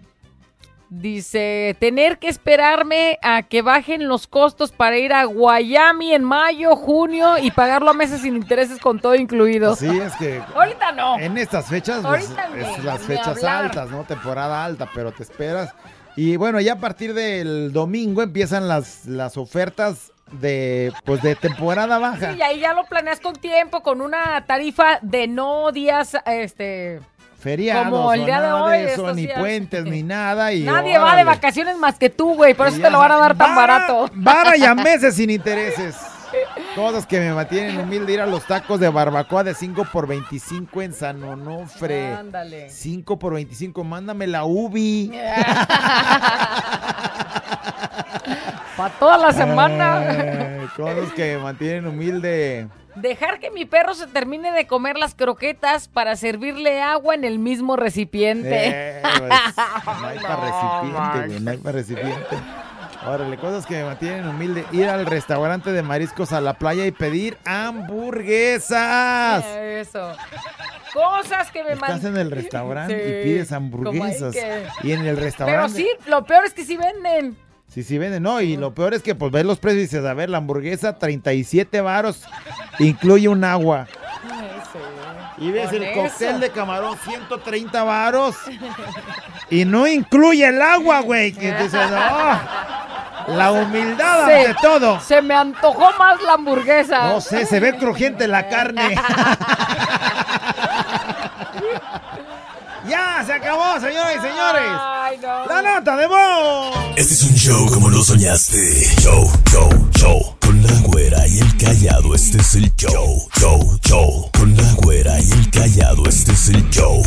Dice, tener que esperarme a que bajen los costos para ir a Guayami en mayo, junio y pagarlo a meses sin intereses con todo incluido. Sí, es que Ahorita no. en estas fechas pues, es las fechas altas, ¿no? Temporada alta, pero te esperas. Y bueno, ya a partir del domingo empiezan las, las ofertas de pues de temporada baja. Sí, y ahí ya lo planeas con tiempo, con una tarifa de no días, este... Feriados, Como el o día de nada hoy, eso, estos ni puentes, ni nada. Y Nadie va de órale. vacaciones más que tú, güey, por eso te lo van a dar tan vara- barato. Vara y a meses sin intereses. Cosas que me mantienen humilde ir a los tacos de barbacoa de 5 por 25 en San Onofre. Ándale. 5 por 25, mándame la UBI. Para toda la semana. Ay, cosas que me mantienen humilde. Dejar que mi perro se termine de comer las croquetas para servirle agua en el mismo recipiente. Eh, pues, no hay para recipiente, güey, no hay para recipiente. Órale, cosas que me mantienen humilde. Ir al restaurante de mariscos a la playa y pedir hamburguesas. Eso. Cosas que me Estás mantienen. en el restaurante Sí, y pides hamburguesas. que- Y en el Pero restaurante. sí, lo peor es que sí venden. Sí, sí venden, no. Y lo peor es que pues ves los precios y dices, a ver, la hamburguesa 37 varos, incluye un agua. Y ves el cóctel eso. de camarón 130 varos y no incluye el agua, güey. Que dices, no, la humildad Sí. ante todo. Se me antojó más la hamburguesa. No sé, se ve crujiente la carne. ya, se acabó, señoras y señores. Ay, no. La nota de voz. Este es un show como lo soñaste. Show, show, show. Con la güera y el callado, este es el show. Show, show. Con la güera y el callado, este es el show.